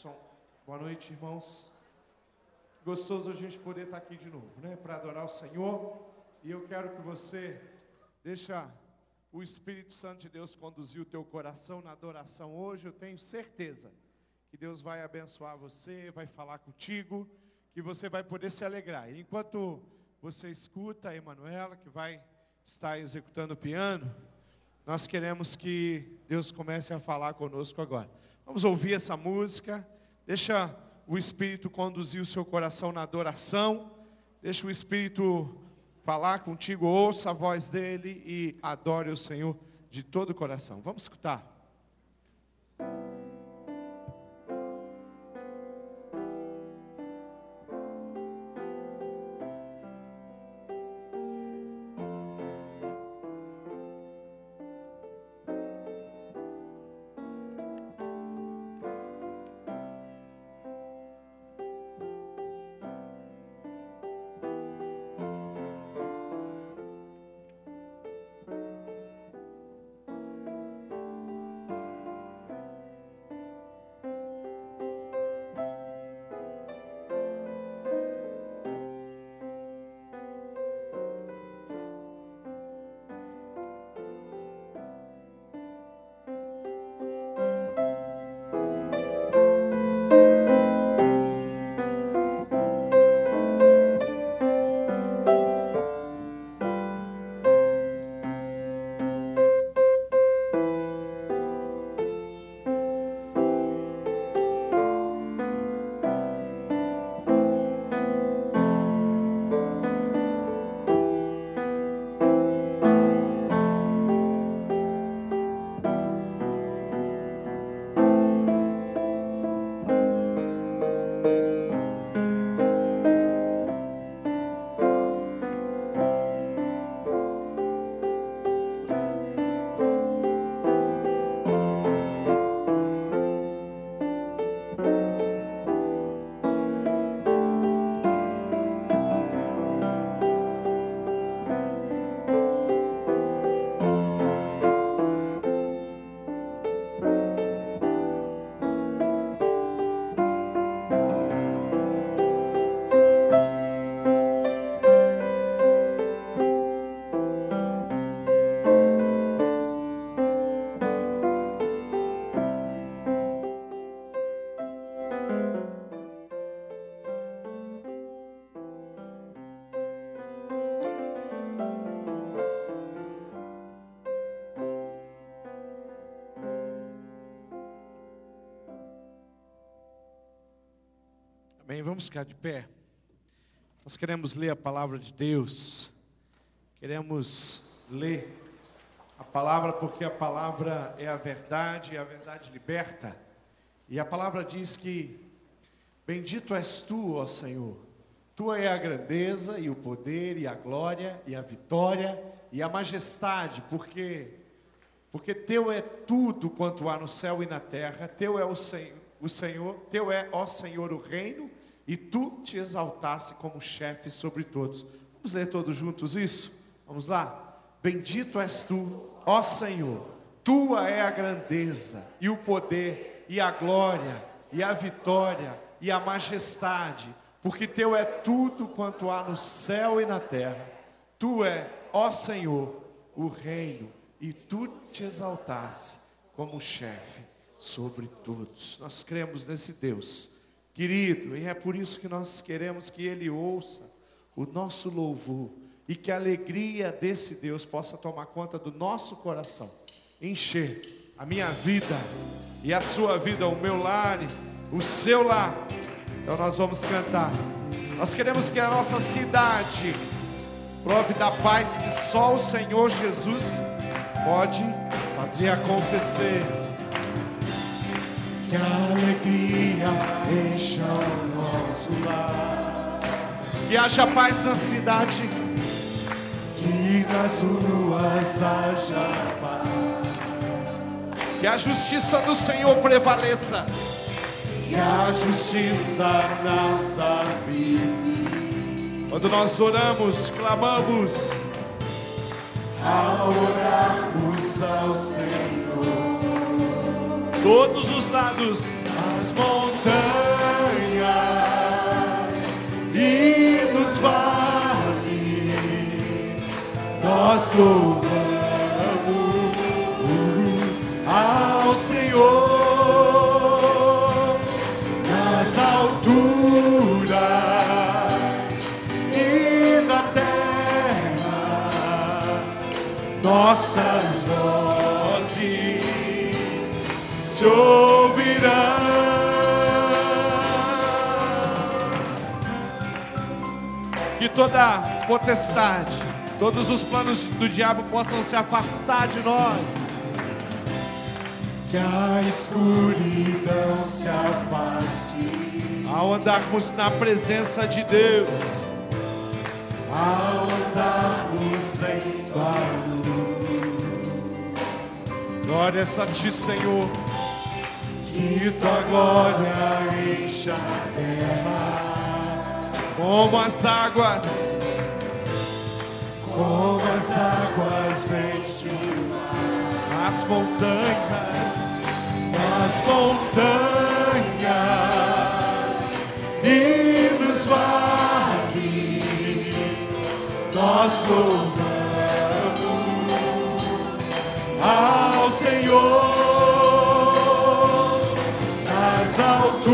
som. Boa noite, irmãos. Gostoso a gente poder estar aqui de novo, né? Para adorar o Senhor. E eu quero que você deixa o Espírito Santo de Deus conduzir o teu coração na adoração hoje. Eu tenho certeza que Deus vai abençoar você, vai falar contigo, que você vai poder se alegrar. E enquanto você escuta a Emanuela, que vai estar executando o piano, nós queremos que Deus comece a falar conosco agora. Vamos ouvir essa música. Deixa o Espírito conduzir o seu coração na adoração. Deixa o Espírito falar contigo, ouça a voz dele e adore o Senhor de todo o coração. Vamos escutar. Vamos ficar de pé. Nós queremos ler a palavra de Deus. Queremos ler a palavra porque a palavra é a verdade e a verdade liberta. E a palavra diz que bendito és tu, ó Senhor. Tua é a grandeza e o poder e a glória e a vitória e a majestade, porque porque teu é tudo quanto há no céu e na terra. Teu é o Senhor, o Senhor, teu é, ó Senhor, o reino e tu te exaltasse como chefe sobre todos. Vamos ler todos juntos isso? Vamos lá? Bendito és tu, ó Senhor, tua é a grandeza e o poder e a glória e a vitória e a majestade, porque teu é tudo quanto há no céu e na terra. Tu é, ó Senhor, o reino e tu te exaltasse como chefe sobre todos. Nós cremos nesse Deus querido, e é por isso que nós queremos que Ele ouça o nosso louvor e que a alegria desse Deus possa tomar conta do nosso coração, encher a minha vida e a sua vida, o meu lar, o seu lar. Então nós vamos cantar. Nós queremos que a nossa cidade prove da paz que só o Senhor Jesus pode fazer acontecer que a alegria encha o nosso lar. Que haja paz na cidade, que nas ruas haja paz. Que a justiça do Senhor prevaleça, que a justiça nossa vida. Quando nós oramos, clamamos, ao orarmos ao Senhor todos os lados, as montanhas e nos vales, nós louvamos ao Senhor nas alturas e na terra, nossas vozes se ouvirão. Que toda potestade, todos os planos do diabo possam se afastar de nós. Que a escuridão se afaste Ao andarmos na presença de Deus, ao andarmos em tua luz. Glórias a Ti, Senhor. Que tua glória encha a terra Como as águas, como as águas enchem o mar. as montanhas, nas montanhas. E nos vales, nós louvamos. Ao Senhor nas alturas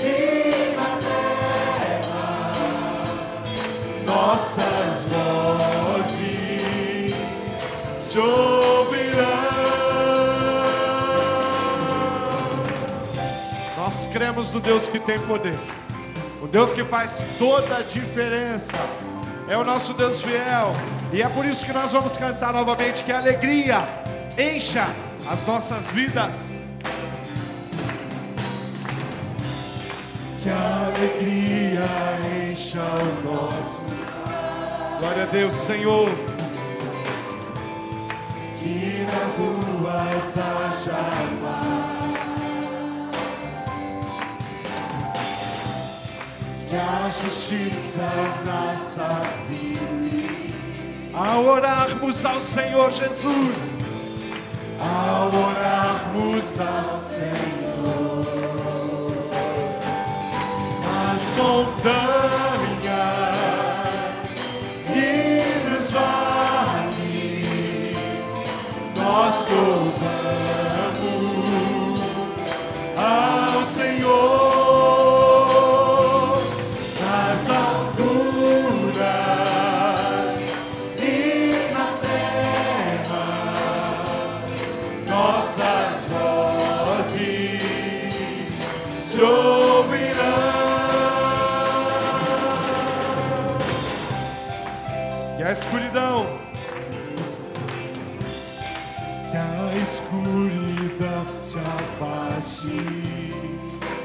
e na terra, nossas vozes se ouvirão. nós cremos no Deus que tem poder, o Deus que faz toda a diferença. É o nosso Deus fiel, e é por isso que nós vamos cantar novamente que a alegria encha as nossas vidas. Que a alegria encha o nosso Glória a Deus, Senhor. que nas ruas haja paz. Que a justiça nasça firme Ao orarmos ao Senhor Jesus, ao orarmos ao Senhor.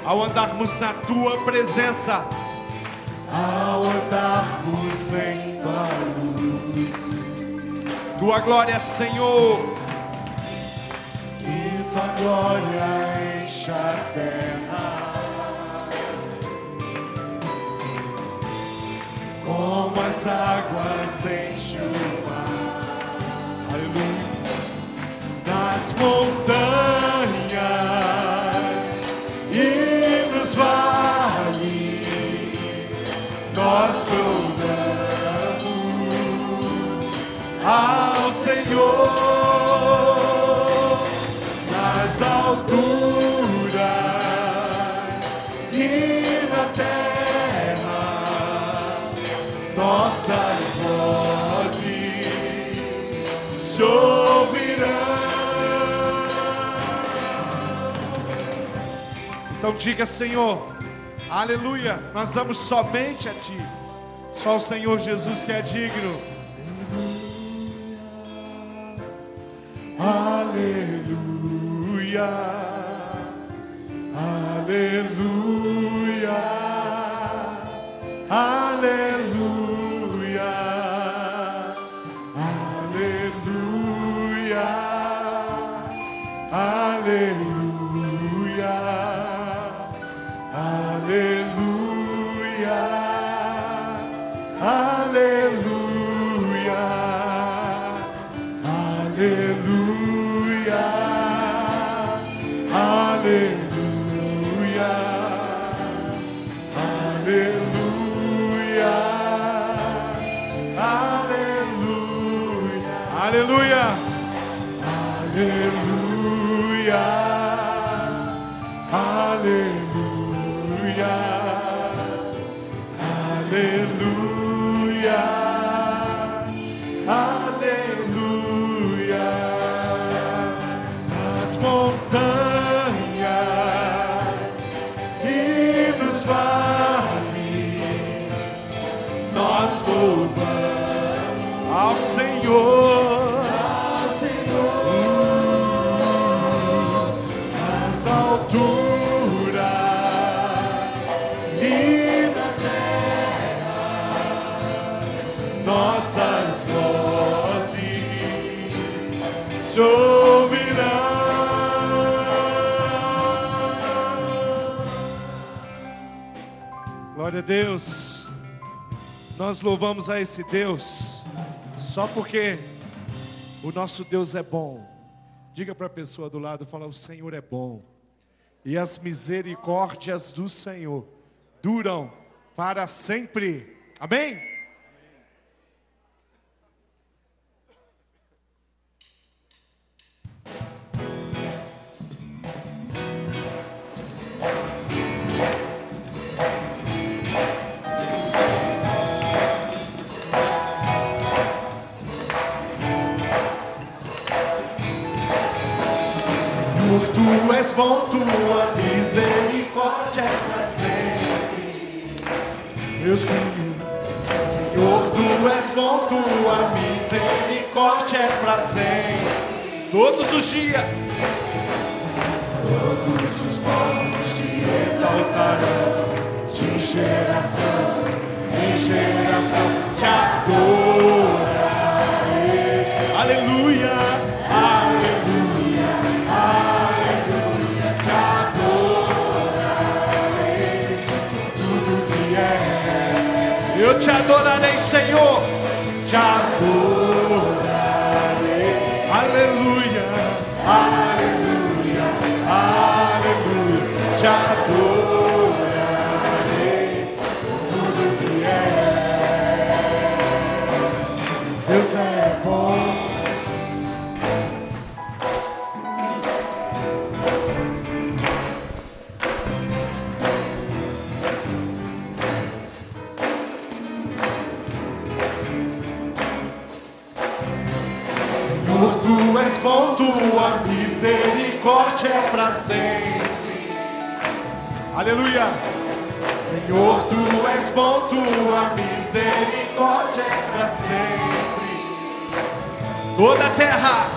Ao andarmos na tua presença, ao andarmos em tua luz. tua glória, Senhor, Que tua glória encha a terra Como as águas enchem o mar. Nas montanhas Então diga, Senhor, aleluia, nós damos somente a Ti, só o Senhor Jesus que é digno. Deus. Nós louvamos a esse Deus só porque o nosso Deus é bom. Diga para a pessoa do lado, fala: "O Senhor é bom". E as misericórdias do Senhor duram para sempre. Amém? Bom, tua misericórdia é para sempre. Meu Senhor, Senhor, tu és bom, tua misericórdia é para sempre. Todos os dias, todos os povos te exaltarão, de geração em geração te adorarão. Te adorarei, Senhor. Te adorarei. Aleluia. Aleluia. Aleluia. Te adorarei misericórdia é para sempre. Aleluia. Senhor, tu és bom, tua misericórdia é para sempre. Toda a terra,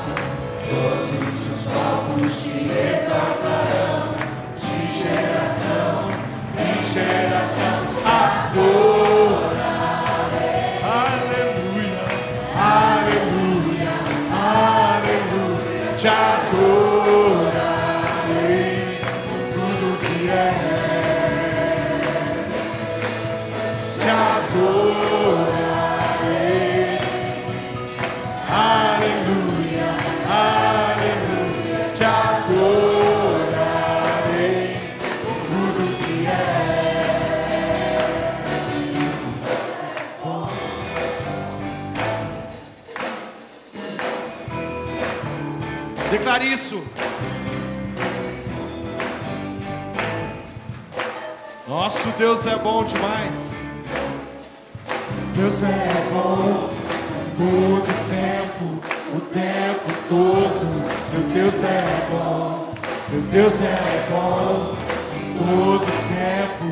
todos os povos te exaltarão, de geração em geração. Adorarei. Deus é bom demais. Deus é bom todo tempo, o tempo todo. Meu Deus é bom, meu Deus é bom todo tempo,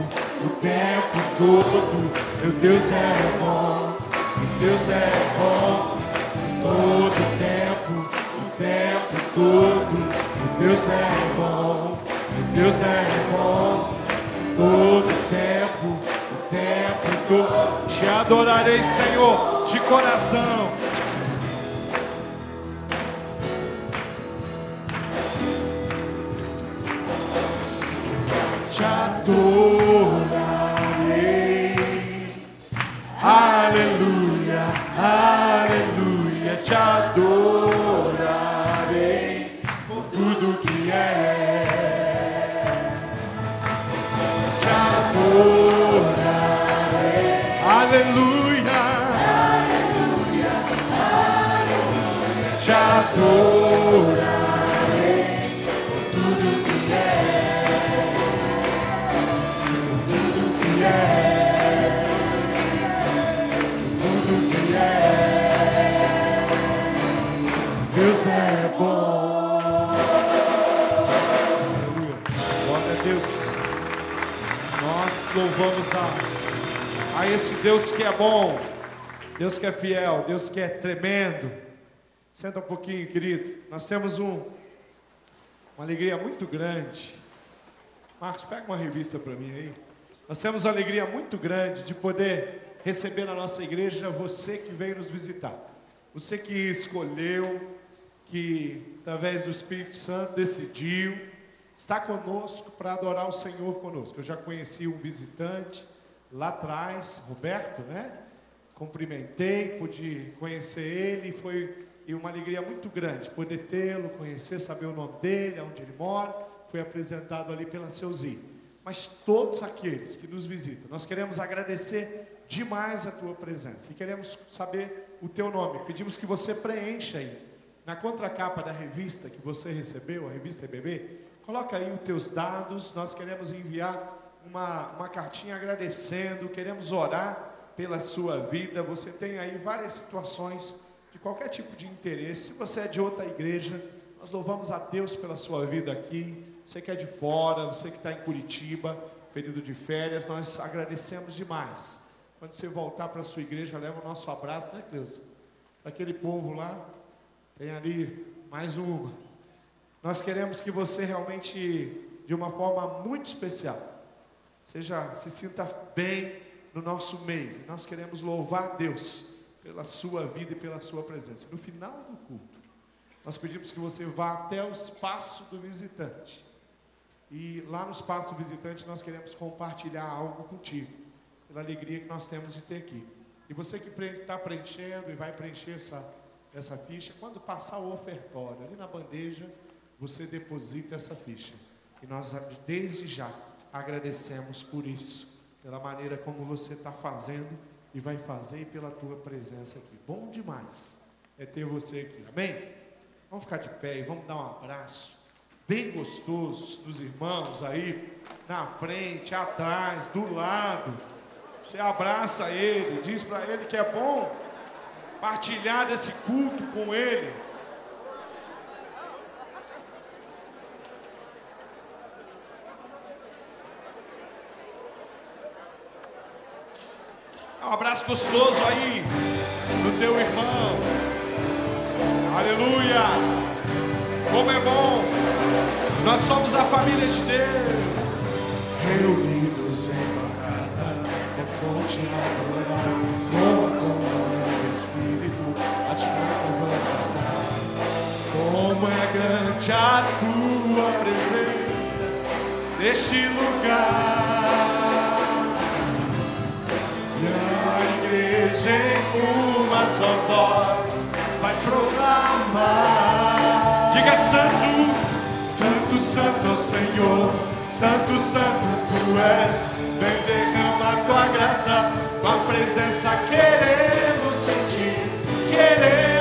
o tempo todo. Meu Deus é bom, meu Deus é bom todo tempo, o tempo todo. Deus é bom, Deus é bom, todo adorarei, Senhor, de coração. Esse Deus que é bom, Deus que é fiel, Deus que é tremendo. Senta um pouquinho, querido. Nós temos um, uma alegria muito grande. Marcos, pega uma revista para mim aí. Nós temos uma alegria muito grande de poder receber na nossa igreja você que veio nos visitar. Você que escolheu, que através do Espírito Santo decidiu está conosco para adorar o Senhor conosco. Eu já conheci um visitante lá atrás, Roberto, né? Cumprimentei, pude conhecer ele, foi uma alegria muito grande poder tê-lo, conhecer, saber o nome dele, onde ele mora. Foi apresentado ali pela Seuzi. Mas todos aqueles que nos visitam, nós queremos agradecer demais a tua presença e queremos saber o teu nome. Pedimos que você preencha aí na contracapa da revista que você recebeu, a revista EBB, Coloca aí os teus dados, nós queremos enviar uma, uma cartinha agradecendo, queremos orar pela sua vida. Você tem aí várias situações de qualquer tipo de interesse. Se você é de outra igreja, nós louvamos a Deus pela sua vida aqui. Você que é de fora, você que está em Curitiba, período de férias, nós agradecemos demais. Quando você voltar para a sua igreja, leva o nosso abraço, né, Cleusa? Para aquele povo lá, tem ali mais uma. Nós queremos que você realmente, de uma forma muito especial, seja, se sinta bem no nosso meio. Nós queremos louvar Deus pela sua vida e pela sua presença. No final do culto, nós pedimos que você vá até o espaço do visitante. E lá no espaço do visitante nós queremos compartilhar algo contigo, pela alegria que nós temos de ter aqui. E você que está preenchendo e vai preencher essa, essa ficha, quando passar o ofertório, ali na bandeja, você deposita essa ficha. E nós, desde já, agradecemos por isso, pela maneira como você está fazendo e vai fazer e pela tua presença aqui. Bom demais é ter você aqui, amém? Vamos ficar de pé e vamos dar um abraço bem gostoso dos irmãos aí, na frente, atrás, do lado. Você abraça ele, diz para ele que é bom partilhar desse culto com ele. Um abraço gostoso aí do teu irmão. Aleluia. Como é bom. Nós somos a família de Deus. Reunidos em casa, é bom te adorar. Com a do Espírito, a te vamos dar. Como é grande a tua presença neste Senhor, santo, santo tu és. Vem derrama tua graça, tua presença queremos sentir, queremos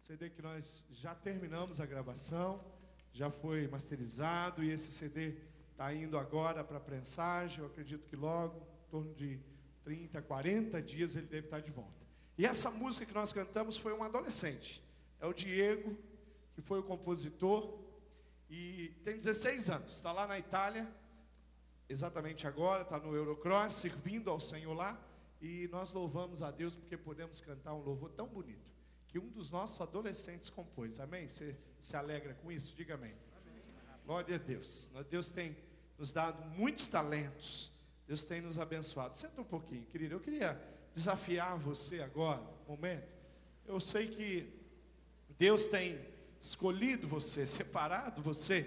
CD que nós já terminamos a gravação, já foi masterizado e esse CD está indo agora para a prensagem. Eu acredito que logo, em torno de 30, 40 dias, ele deve estar de volta. E essa música que nós cantamos foi um adolescente. É o Diego, que foi o compositor e tem 16 anos. Está lá na Itália, exatamente agora, está no Eurocross, servindo ao Senhor lá. E nós louvamos a Deus porque podemos cantar um louvor tão bonito que um dos nossos adolescentes compôs. Amém? Você se alegra com isso? Diga amém. amém. Glória a Deus. Deus tem nos dado muitos talentos. Deus tem nos abençoado. Senta um pouquinho, querido. Eu queria desafiar você agora, um momento. Eu sei que Deus tem escolhido você, separado você,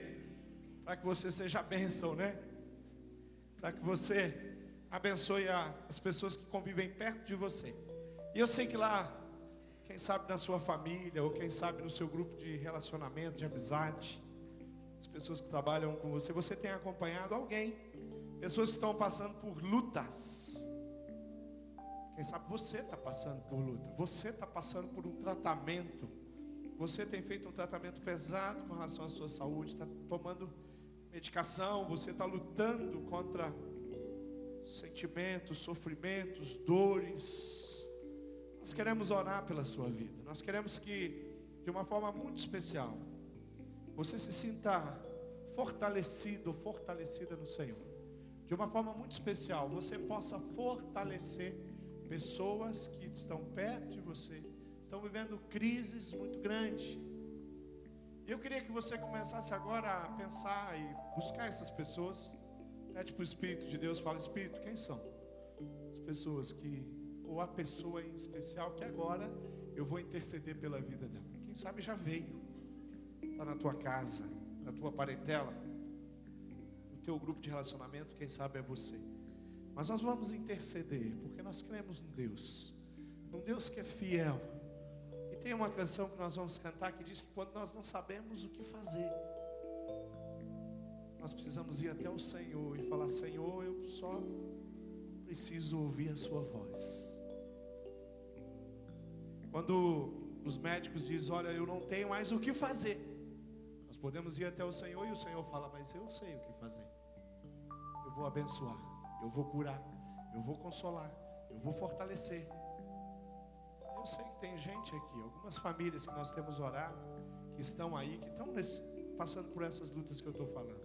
para que você seja bênção, né? Para que você abençoe as pessoas que convivem perto de você. E eu sei que lá quem sabe na sua família, ou quem sabe no seu grupo de relacionamento, de amizade, as pessoas que trabalham com você, você tem acompanhado alguém, pessoas que estão passando por lutas. Quem sabe você está passando por luta, você está passando por um tratamento, você tem feito um tratamento pesado com relação à sua saúde, está tomando medicação, você está lutando contra sentimentos, sofrimentos, dores, nós queremos orar pela sua vida. Nós queremos que, de uma forma muito especial, você se sinta fortalecido, fortalecida no Senhor. De uma forma muito especial, você possa fortalecer pessoas que estão perto de você, estão vivendo crises muito grandes. Eu queria que você começasse agora a pensar e buscar essas pessoas. Pede para o Espírito de Deus, fala, Espírito, quem são? As pessoas que ou a pessoa em especial que agora eu vou interceder pela vida dela. Quem sabe já veio, está na tua casa, na tua parentela, no teu grupo de relacionamento, quem sabe é você. Mas nós vamos interceder, porque nós cremos em Deus, um Deus que é fiel. Tem uma canção que nós vamos cantar que diz que quando nós não sabemos o que fazer, nós precisamos ir até o Senhor e falar: Senhor, eu só preciso ouvir a Sua voz. Quando os médicos dizem, olha, eu não tenho mais o que fazer. Nós podemos ir até o Senhor e o Senhor fala, mas eu sei o que fazer. Eu vou abençoar, eu vou curar, eu vou consolar, eu vou fortalecer. Eu sei que tem gente aqui, algumas famílias que nós temos orado, que estão aí, que estão nesse, passando por essas lutas que eu estou falando.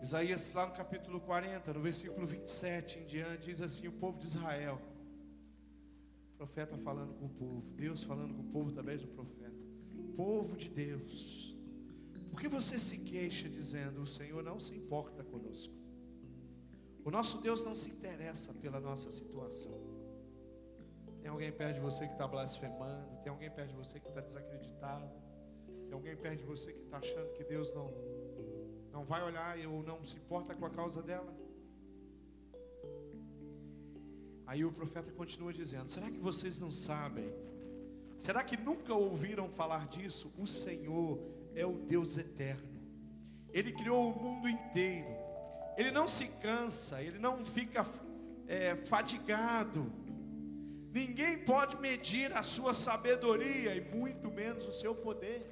Isaías, lá no capítulo 40, no versículo 27 em diante, diz assim: O povo de Israel profeta falando com o povo, Deus falando com o povo através do profeta. Povo de Deus, por que você se queixa dizendo: O Senhor não se importa conosco? O nosso Deus não se interessa pela nossa situação. Tem alguém perto de você que está blasfemando, tem alguém perto de você que está desacreditado, tem alguém perto de você que está achando que Deus não, não vai olhar ou não se importa com a causa dela. Aí o profeta continua dizendo: Será que vocês não sabem? Será que nunca ouviram falar disso? O Senhor é o Deus eterno. Ele criou o mundo inteiro. Ele não se cansa, ele não fica é, fatigado. Ninguém pode medir a sua sabedoria e muito menos o seu poder.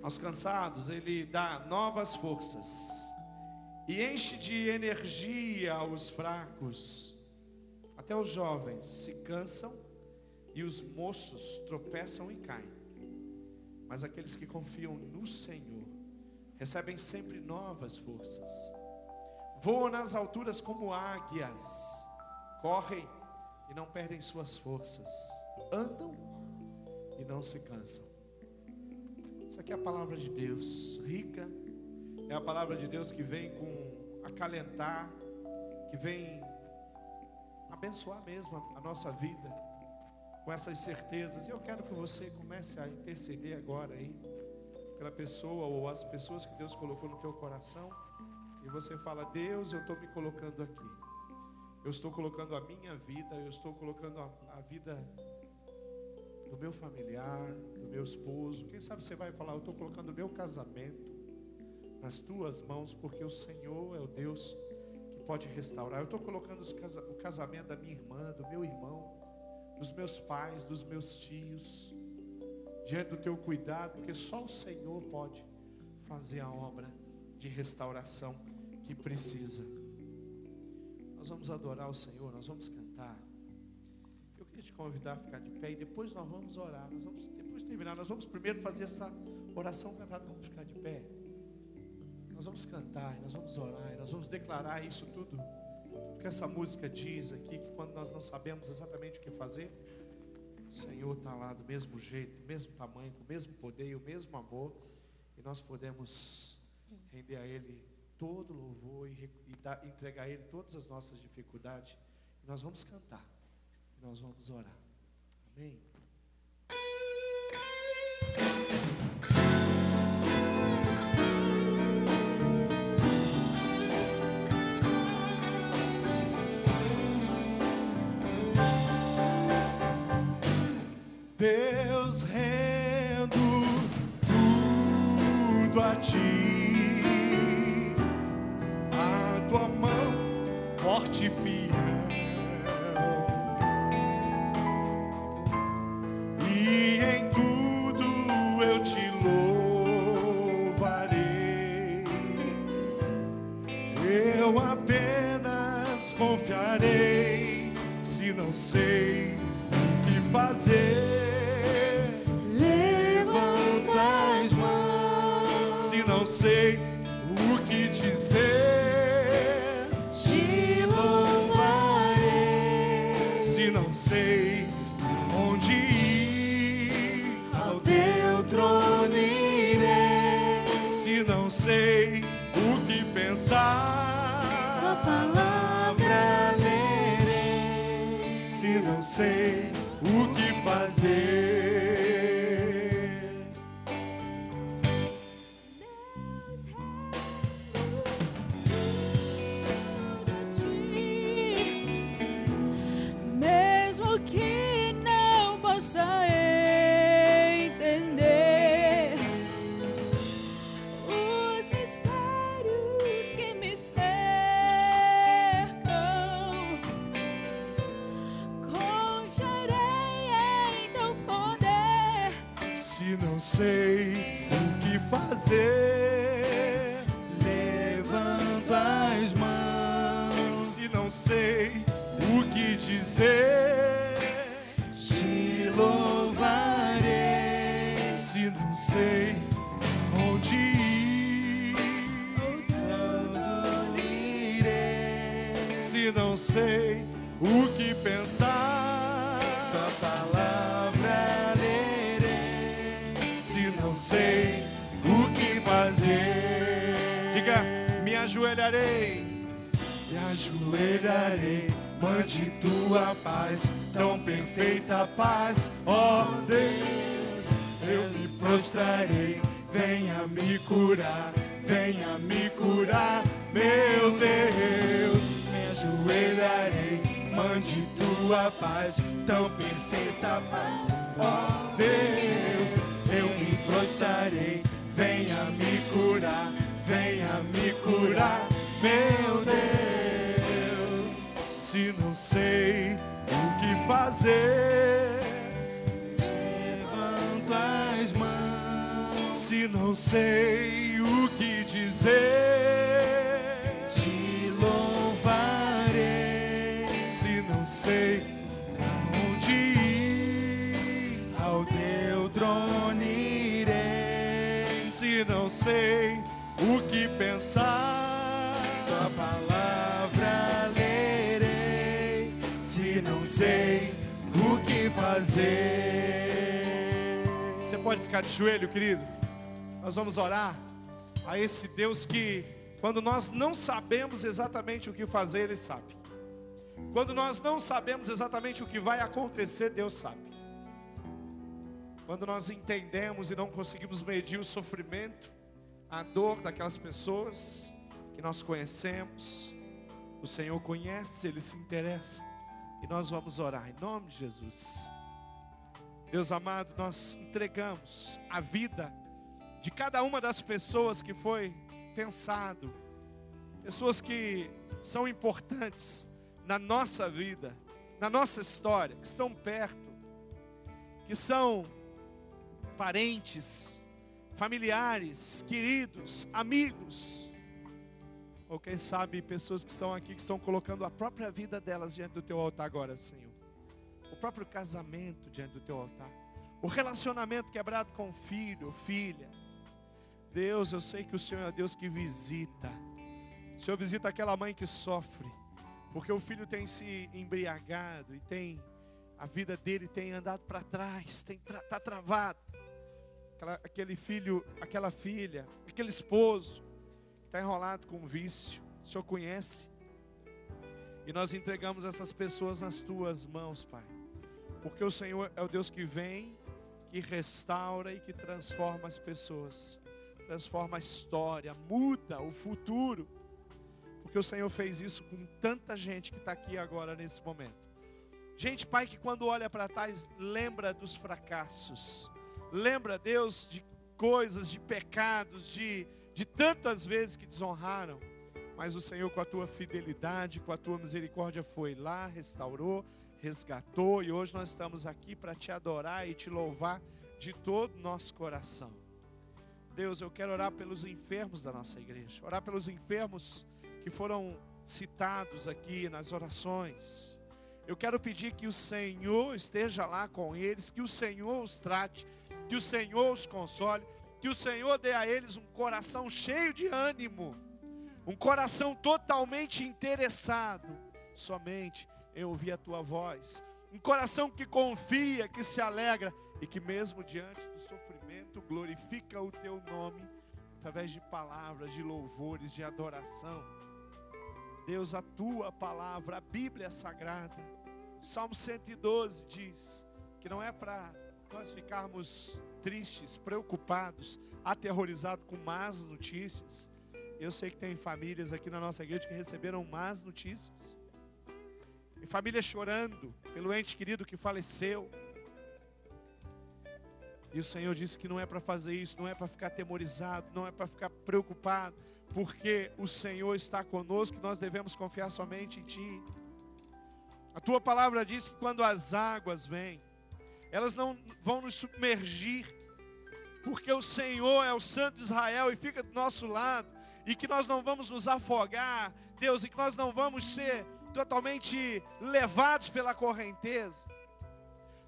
Aos cansados, ele dá novas forças e enche de energia os fracos. Até os jovens se cansam e os moços tropeçam e caem. Mas aqueles que confiam no Senhor recebem sempre novas forças. Voam nas alturas como águias, correm e não perdem suas forças, andam e não se cansam. Isso aqui é a palavra de Deus, rica é a palavra de Deus que vem com acalentar, que vem abençoar mesmo a, nossa vida com essas certezas. E eu quero que você comece a interceder agora aí pela pessoa ou as pessoas que Deus colocou no teu coração. E você fala: Deus, eu estou me colocando aqui. Eu estou colocando a minha vida, eu estou colocando a, a vida do meu familiar, do meu esposo. Quem sabe você vai falar: Eu estou colocando o meu casamento nas tuas mãos, porque o Senhor é o Deus que pode restaurar. Eu estou colocando o casamento da minha irmã, do meu irmão, dos meus pais, dos meus tios, diante do teu cuidado, porque só o Senhor pode fazer a obra de restauração que precisa. Nós vamos adorar o Senhor, nós vamos cantar. Eu queria te convidar a ficar de pé e depois nós vamos orar. Nós vamos, depois de terminar, nós vamos primeiro fazer essa oração cantada. Vamos ficar de pé. Nós vamos cantar, nós vamos orar, nós vamos declarar isso tudo. O que essa música diz aqui, que quando nós não sabemos exatamente o que fazer, o Senhor está lá do mesmo jeito, do mesmo tamanho, com o mesmo poder e o mesmo amor, e nós podemos render a Ele todo louvor e, e dar, entregar a Ele todas as nossas dificuldades. Nós vamos cantar, nós vamos orar. Amém? Deus sei o que pensar, a palavra lerei. Se não sei o que fazer. Fazer. Levanto as mãos. Se não sei o que dizer, te louvarei. Se não sei onde ir, voltando irei. Se não sei o que pensar, ajoelharei, me ajoelharei. Mande tua paz, tão perfeita paz, ó oh Deus. Eu me prostrarei, venha me curar, venha me curar, meu Deus. Me ajoelharei, mande tua paz, tão perfeita paz, ó oh Deus. Eu me prostrarei venha me curar, venha me curar, meu Deus. Se não sei o que fazer, levanto as mãos. Se não sei o que dizer, te louvarei. Se não sei aonde ir, ao teu trono não sei o que pensar. Sei o que fazer. Você pode ficar de joelho, querido? Nós vamos orar a esse Deus que Quando nós não sabemos exatamente o que fazer, Ele sabe. Quando nós não sabemos exatamente o que vai acontecer, Deus sabe. Quando nós entendemos e não conseguimos medir o sofrimento, a dor daquelas pessoas que nós conhecemos, o Senhor conhece, Ele se interessa, e nós vamos orar em nome de Jesus. Deus amado, nós entregamos a vida de cada uma das pessoas que foi pensado, pessoas que são importantes na nossa vida, na nossa história, que estão perto, que são parentes, familiares, queridos, amigos, ou quem sabe pessoas que estão aqui que estão colocando a própria vida delas diante do teu altar agora, Senhor o próprio casamento diante do teu altar, o relacionamento quebrado com filho, filha. Deus, eu sei que o Senhor é Deus que visita. O Senhor visita aquela mãe que sofre, porque o filho tem se embriagado e tem a vida dele tem andado para trás, tem tá travado. Aquela, aquele filho, aquela filha, aquele esposo está enrolado com vício. O Senhor conhece. E nós entregamos essas pessoas nas tuas mãos, Pai. Porque o Senhor é o Deus que vem, que restaura e que transforma as pessoas, transforma a história, muda o futuro. Porque o Senhor fez isso com tanta gente que está aqui agora nesse momento. Gente, Pai, que quando olha para trás, lembra dos fracassos, lembra, Deus, de coisas, de pecados, de, de tantas vezes que desonraram. Mas o Senhor, com a tua fidelidade, com a tua misericórdia, foi lá, restaurou, resgatou e hoje nós estamos aqui para te adorar e te louvar de todo o nosso coração. Deus, eu quero orar pelos enfermos da nossa igreja, orar pelos enfermos que foram citados aqui nas orações. Eu quero pedir que o Senhor esteja lá com eles, que o Senhor os trate, que o Senhor os console, que o Senhor dê a eles um coração cheio de ânimo, um coração totalmente interessado somente em ouvir a tua voz. Um coração que confia, que se alegra e que, mesmo diante do sofrimento, glorifica o teu nome através de palavras, de louvores, de adoração. Deus, a tua palavra, a Bíblia sagrada. Salmo 112 diz que não é para nós ficarmos tristes, preocupados, aterrorizados com más notícias. Eu sei que tem famílias aqui na nossa igreja que receberam más notícias e família chorando pelo ente querido que faleceu. E o Senhor disse que não é para fazer isso, não é para ficar atemorizado, não é para ficar preocupado, porque o Senhor está conosco e nós devemos confiar somente em Ti. A tua palavra diz que quando as águas vêm, elas não vão nos submergir, porque o Senhor é o Santo de Israel e fica do nosso lado, e que nós não vamos nos afogar, Deus, e que nós não vamos ser totalmente levados pela correnteza.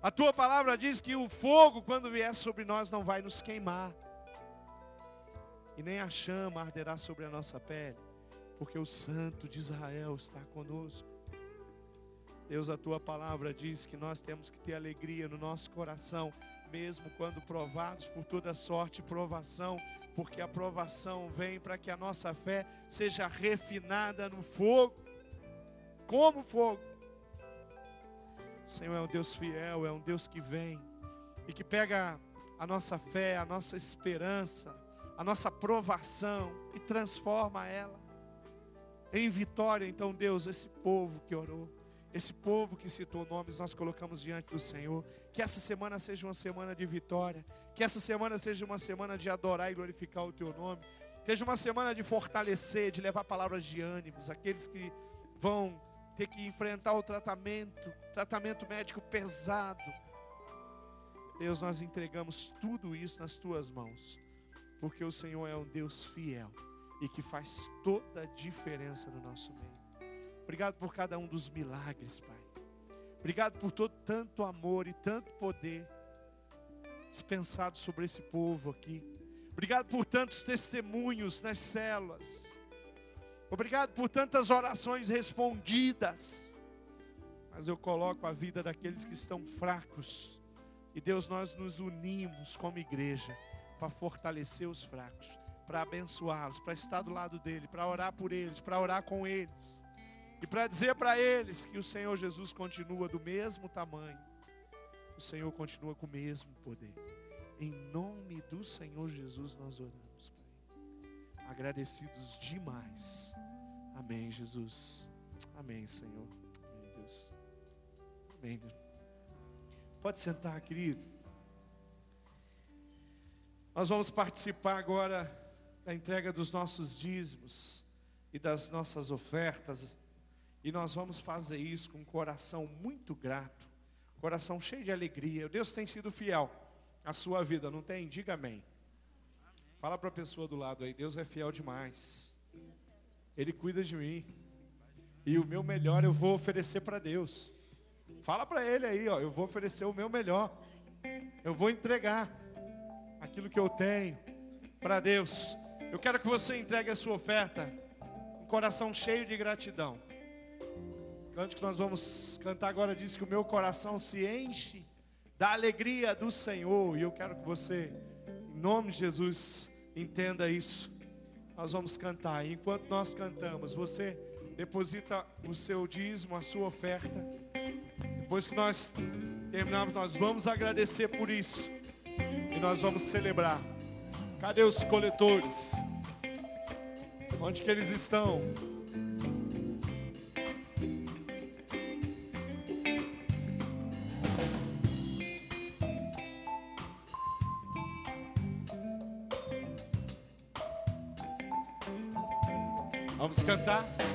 A tua palavra diz que o fogo, quando vier sobre nós, não vai nos queimar, e nem a chama arderá sobre a nossa pele, porque o Santo de Israel está conosco. Deus, a tua palavra diz que nós temos que ter alegria no nosso coração, mesmo quando provados por toda sorte e provação, porque a provação vem para que a nossa fé seja refinada no fogo como fogo. O Senhor é um Deus fiel, é um Deus que vem e que pega a nossa fé, a nossa esperança, a nossa provação e transforma ela em vitória. Então, Deus, esse povo que orou, esse povo que citou nomes, nós colocamos diante do Senhor. Que essa semana seja uma semana de vitória, que essa semana seja uma semana de adorar e glorificar o Teu nome, seja uma semana de fortalecer, de levar palavras de ânimos, aqueles que vão ter que enfrentar o tratamento, tratamento médico pesado. Deus, nós entregamos tudo isso nas tuas mãos, porque o Senhor é um Deus fiel e que faz toda a diferença no nosso meio. Obrigado por cada um dos milagres, Pai. Obrigado por todo tanto amor e tanto poder dispensado sobre esse povo aqui. Obrigado por tantos testemunhos nas células. Obrigado por tantas orações respondidas. Mas eu coloco a vida daqueles que estão fracos. E Deus, nós nos unimos como igreja para fortalecer os fracos, para abençoá-los, para estar do lado dele, para orar por eles, para orar com eles. E para dizer para eles que o Senhor Jesus continua do mesmo tamanho, o Senhor continua com o mesmo poder. Em nome do Senhor Jesus nós oramos, Pai. Agradecidos demais. Amém, Jesus. Amém, Senhor. Amém, Deus. Amém, Deus. Pode sentar, querido. Nós vamos participar agora da entrega dos nossos dízimos e das nossas ofertas. E nós vamos fazer isso com um coração muito grato, coração cheio de alegria. Deus tem sido fiel à sua vida, não tem? Diga amém. Fala para a pessoa do lado aí, Deus é fiel demais. Ele cuida de mim. E o meu melhor eu vou oferecer para Deus. Fala para ele aí, ó, eu vou oferecer o meu melhor. Eu vou entregar aquilo que eu tenho para Deus. Eu quero que você entregue a sua oferta com um coração cheio de gratidão. Canto que nós vamos cantar agora diz que o meu coração se enche da alegria do Senhor. E eu quero que você, em nome de Jesus, entenda isso. Nós vamos cantar. E enquanto nós cantamos, você deposita o seu dízimo, a sua oferta. Depois que nós terminarmos, nós vamos agradecer por isso. E nós vamos celebrar. Cadê os coletores? Onde que eles estão? Cantar?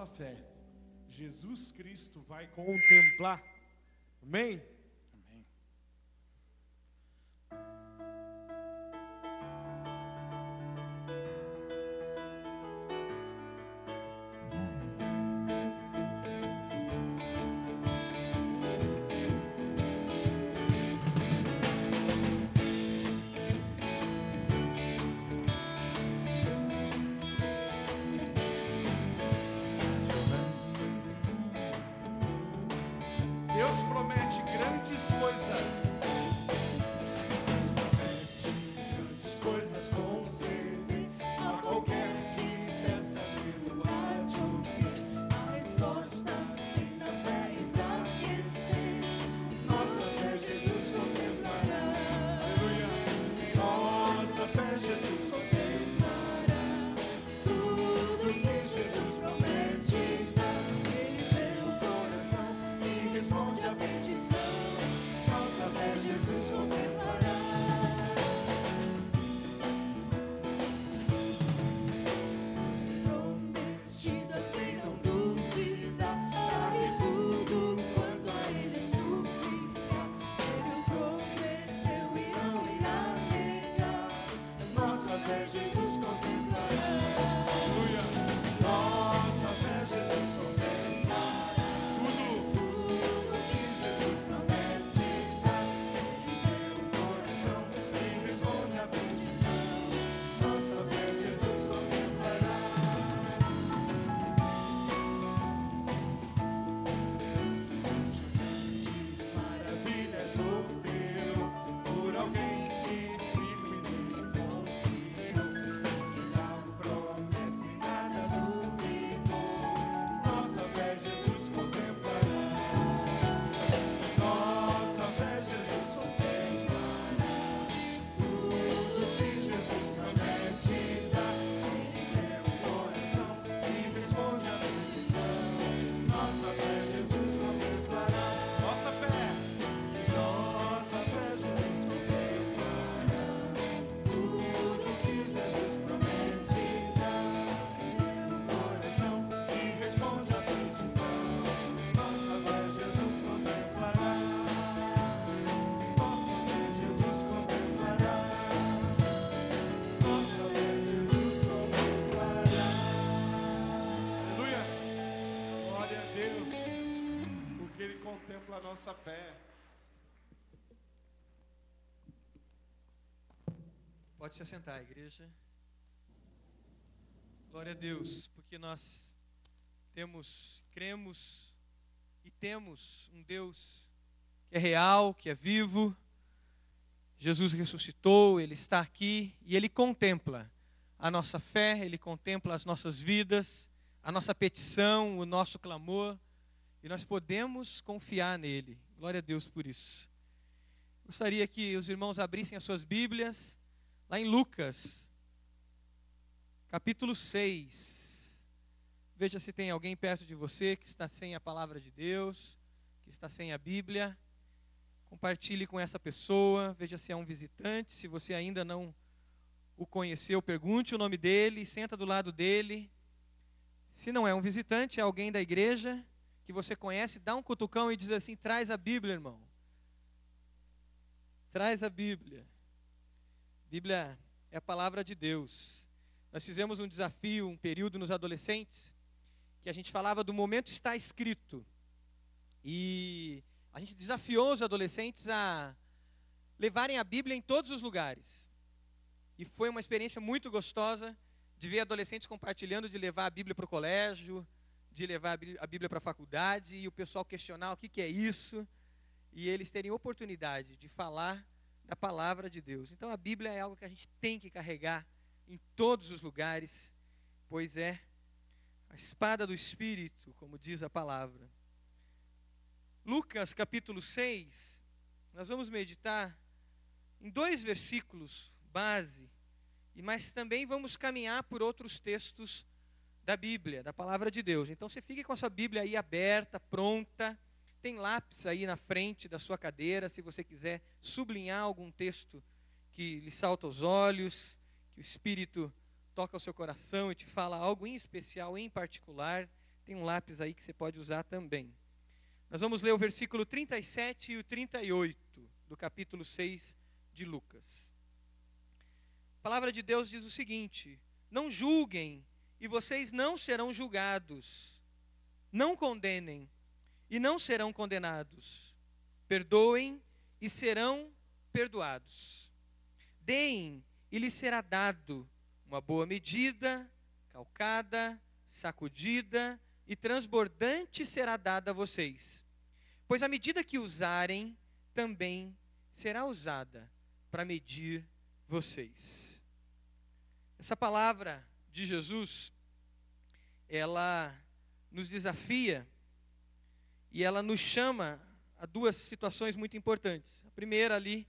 Nossa fé. Jesus Cristo vai contemplar. Amém? Nossa fé. Pode se assentar, igreja. Glória a Deus, porque nós temos, cremos e temos um Deus que é real, que é vivo. Jesus ressuscitou, ele está aqui e ele contempla a nossa fé, ele contempla as nossas vidas, a nossa petição, o nosso clamor. E nós podemos confiar nele. Glória a Deus por isso. Gostaria que os irmãos abrissem as suas Bíblias, lá em Lucas, capítulo 6. Veja se tem alguém perto de você que está sem a palavra de Deus, que está sem a Bíblia. Compartilhe com essa pessoa, veja se é um visitante. Se você ainda não o conheceu, pergunte o nome dele, senta do lado dele. Se não é um visitante, é alguém da igreja, que você conhece, dá um cutucão e diz assim: traz a Bíblia, irmão. Traz a Bíblia. Bíblia é a palavra de Deus. Nós fizemos um desafio, um período nos adolescentes, que a gente falava do momento está escrito. E a gente desafiou os adolescentes a levarem a Bíblia em todos os lugares. E foi uma experiência muito gostosa de ver adolescentes compartilhando de levar a Bíblia para o colégio, de levar a Bíblia para a faculdade e o pessoal questionar o que, que é isso, e eles terem oportunidade de falar da palavra de Deus. Então a Bíblia é algo que a gente tem que carregar em todos os lugares, pois é a espada do Espírito, como diz a palavra. Lucas capítulo 6, nós vamos meditar em dois versículos base, mas também vamos caminhar por outros textos da Bíblia, da palavra de Deus. Então você fique com a sua Bíblia aí aberta, pronta. Tem lápis aí na frente da sua cadeira, se você quiser sublinhar algum texto que lhe salta aos olhos, que o Espírito toca o seu coração e te fala algo em especial, em particular, tem um lápis aí que você pode usar também. Nós vamos ler o versículo 37 e o 38 do capítulo 6 de Lucas. A palavra de Deus diz o seguinte: Não julguem e vocês não serão julgados. Não condenem e não serão condenados. Perdoem e serão perdoados. Deem e lhes será dado uma boa medida, calcada, sacudida e transbordante será dada a vocês. Pois a medida que usarem também será usada para medir vocês. Essa palavra de Jesus, ela nos desafia e ela nos chama a duas situações muito importantes. A primeira ali,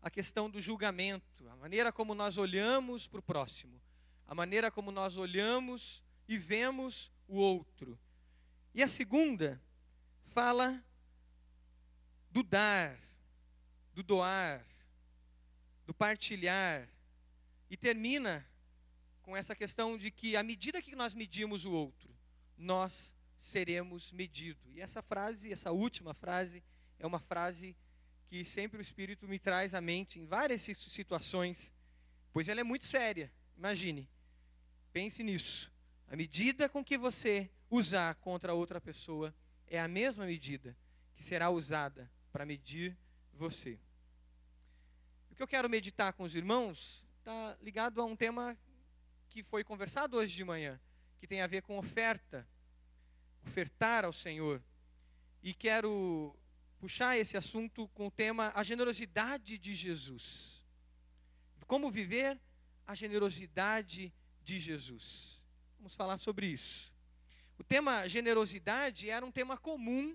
a questão do julgamento, a maneira como nós olhamos para o próximo, a maneira como nós olhamos e vemos o outro. E a segunda fala do dar, do doar, do partilhar, e termina com essa questão de que à medida que nós medimos o outro, nós seremos medidos. E essa frase, essa última frase, é uma frase que sempre o Espírito me traz à mente em várias situações, pois ela é muito séria. Imagine, pense nisso. A medida com que você usar contra outra pessoa é a mesma medida que será usada para medir você. O que eu quero meditar com os irmãos está ligado a um tema que foi conversado hoje de manhã, que tem a ver com oferta, ofertar ao Senhor. E quero puxar esse assunto com o tema a generosidade de Jesus. Como viver a generosidade de Jesus. Vamos falar sobre isso. O tema generosidade era um tema comum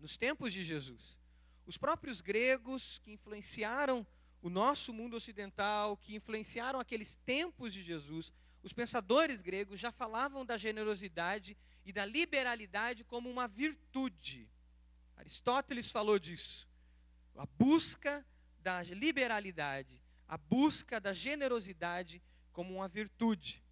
nos tempos de Jesus. Os próprios gregos que influenciaram o nosso mundo ocidental, que influenciaram aqueles tempos de Jesus, os pensadores gregos já falavam da generosidade e da liberalidade como uma virtude. Aristóteles falou disso. A busca da liberalidade, a busca da generosidade como uma virtude.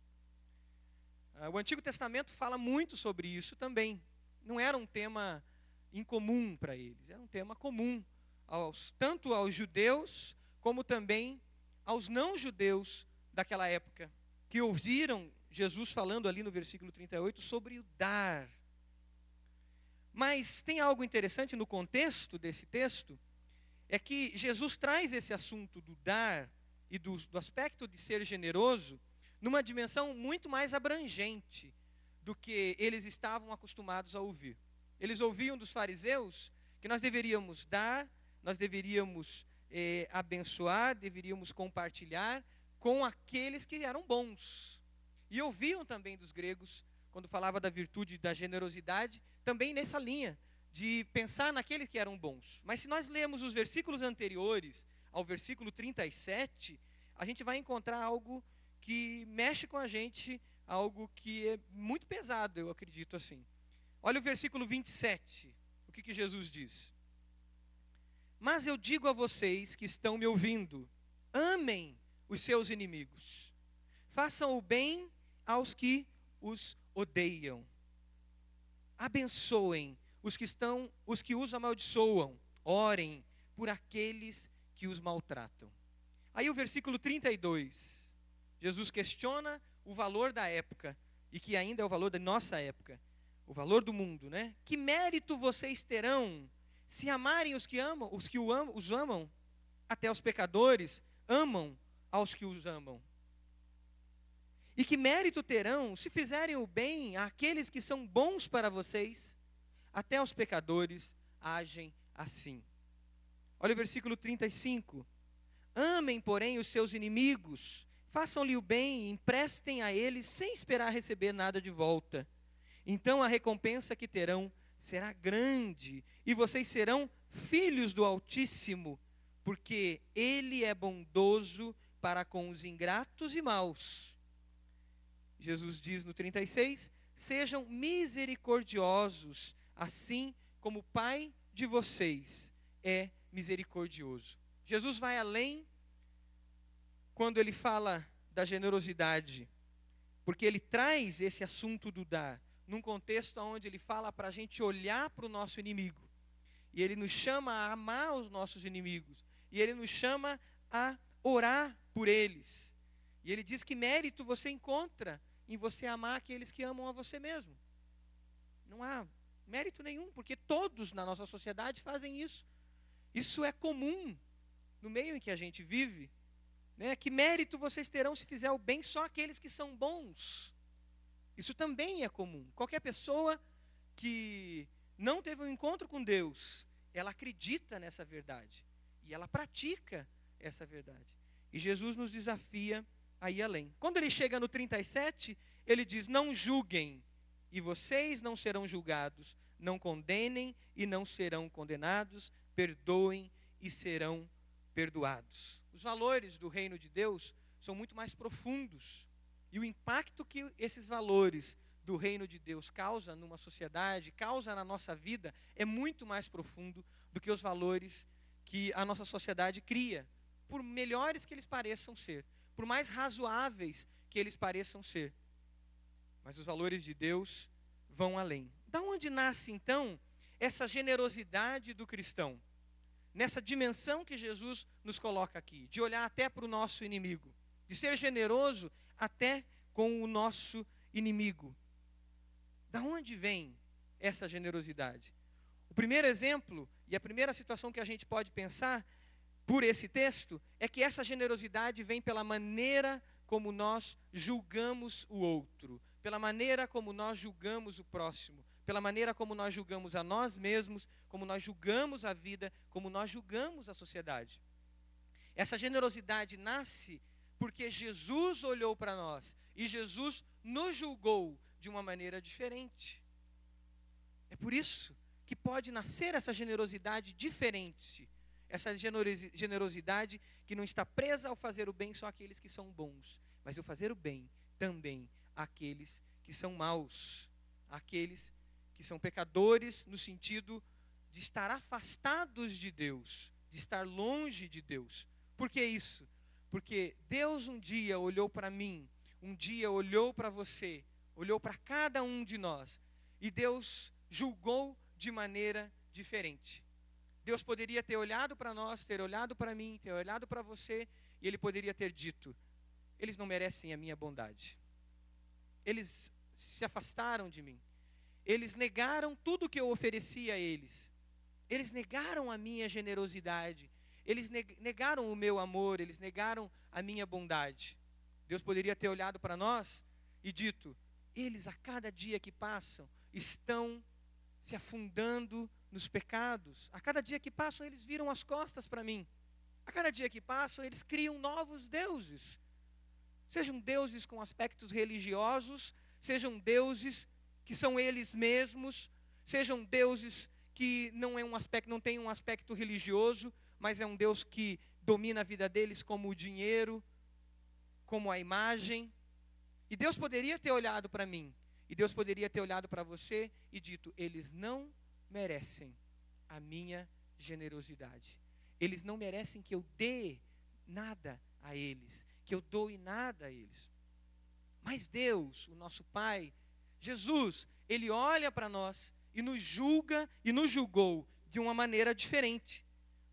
Ah, o Antigo Testamento fala muito sobre isso também. Não era um tema incomum para eles, era um tema comum aos, tanto aos judeus como também aos não-judeus daquela época, que ouviram Jesus falando ali no versículo 38 sobre o dar mas tem algo interessante no contexto desse texto, é que Jesus traz esse assunto do dar e do, do aspecto de ser generoso numa dimensão muito mais abrangente do que eles estavam acostumados a ouvir. Eles ouviam dos fariseus que nós deveríamos dar, nós deveríamos eh, abençoar, deveríamos compartilhar com aqueles que eram bons. E ouviam também dos gregos, quando falava da virtude da generosidade, também nessa linha de pensar naqueles que eram bons. Mas se nós lemos os versículos anteriores ao versículo 37, a gente vai encontrar algo que mexe com a gente, algo que é muito pesado, eu acredito assim. Olha o versículo 27. O que, que Jesus diz? Mas eu digo a vocês que estão me ouvindo: amem os seus inimigos, façam o bem aos que os odeiam abençoem os que estão, os que os amaldiçoam, orem por aqueles que os maltratam. Aí o versículo 32, Jesus questiona o valor da época e que ainda é o valor da nossa época, o valor do mundo, né? Que mérito vocês terão se amarem os que amam, os que os amam, até os pecadores amam aos que os amam. E que mérito terão se fizerem o bem àqueles que são bons para vocês? Até os pecadores agem assim. Olha o versículo 35. Amem, porém, os seus inimigos, façam-lhe o bem e emprestem a eles sem esperar receber nada de volta. Então a recompensa que terão será grande, e vocês serão filhos do Altíssimo, porque Ele é bondoso para com os ingratos e maus. Jesus diz no 36: Sejam misericordiosos, assim como o Pai de vocês é misericordioso. Jesus vai além quando ele fala da generosidade porque ele traz esse assunto do dar num contexto onde ele fala para a gente olhar para o nosso inimigo. E ele nos chama a amar os nossos inimigos. E ele nos chama a orar por eles. E ele diz que mérito você encontra em você amar aqueles que amam a você mesmo. Não há mérito nenhum, porque todos na nossa sociedade fazem isso. Isso é comum no meio em que a gente vive. Né? Que mérito vocês terão se fizer o bem só aqueles que são bons? Isso também é comum. Qualquer pessoa que não teve um encontro com Deus, ela acredita nessa verdade e ela pratica essa verdade. E Jesus nos desafia a ir além. Quando ele chega no 37, ele diz: Não julguem, e vocês não serão julgados. Não condenem e não serão condenados. Perdoem e serão perdoados. Os valores do reino de Deus são muito mais profundos. E o impacto que esses valores do reino de Deus causa numa sociedade, causa na nossa vida, é muito mais profundo do que os valores que a nossa sociedade cria, por melhores que eles pareçam ser, por mais razoáveis que eles pareçam ser. Mas os valores de Deus vão além. Da onde nasce então essa generosidade do cristão? Nessa dimensão que Jesus nos coloca aqui, de olhar até para o nosso inimigo, de ser generoso até com o nosso inimigo. Da onde vem essa generosidade? O primeiro exemplo e a primeira situação que a gente pode pensar por esse texto é que essa generosidade vem pela maneira como nós julgamos o outro, pela maneira como nós julgamos o próximo, pela maneira como nós julgamos a nós mesmos, como nós julgamos a vida, como nós julgamos a sociedade. Essa generosidade nasce porque Jesus olhou para nós e Jesus nos julgou de uma maneira diferente. É por isso que pode nascer essa generosidade diferente, essa generosidade que não está presa ao fazer o bem só aqueles que são bons, mas ao fazer o bem também aqueles que são maus, aqueles que são pecadores no sentido de estar afastados de Deus, de estar longe de Deus. Por que isso? Porque Deus um dia olhou para mim, um dia olhou para você, olhou para cada um de nós, e Deus julgou de maneira diferente. Deus poderia ter olhado para nós, ter olhado para mim, ter olhado para você, e Ele poderia ter dito: eles não merecem a minha bondade eles se afastaram de mim. Eles negaram tudo que eu oferecia a eles. Eles negaram a minha generosidade. Eles negaram o meu amor. Eles negaram a minha bondade. Deus poderia ter olhado para nós e dito: eles a cada dia que passam estão se afundando nos pecados. A cada dia que passam, eles viram as costas para mim. A cada dia que passam, eles criam novos deuses. Sejam deuses com aspectos religiosos, sejam deuses que são eles mesmos, sejam deuses que não é um aspecto, não tem um aspecto religioso, mas é um Deus que domina a vida deles como o dinheiro, como a imagem. E Deus poderia ter olhado para mim, e Deus poderia ter olhado para você e dito: eles não merecem a minha generosidade. Eles não merecem que eu dê nada a eles que eu doe nada a eles. Mas Deus, o nosso Pai, Jesus, ele olha para nós e nos julga e nos julgou de uma maneira diferente.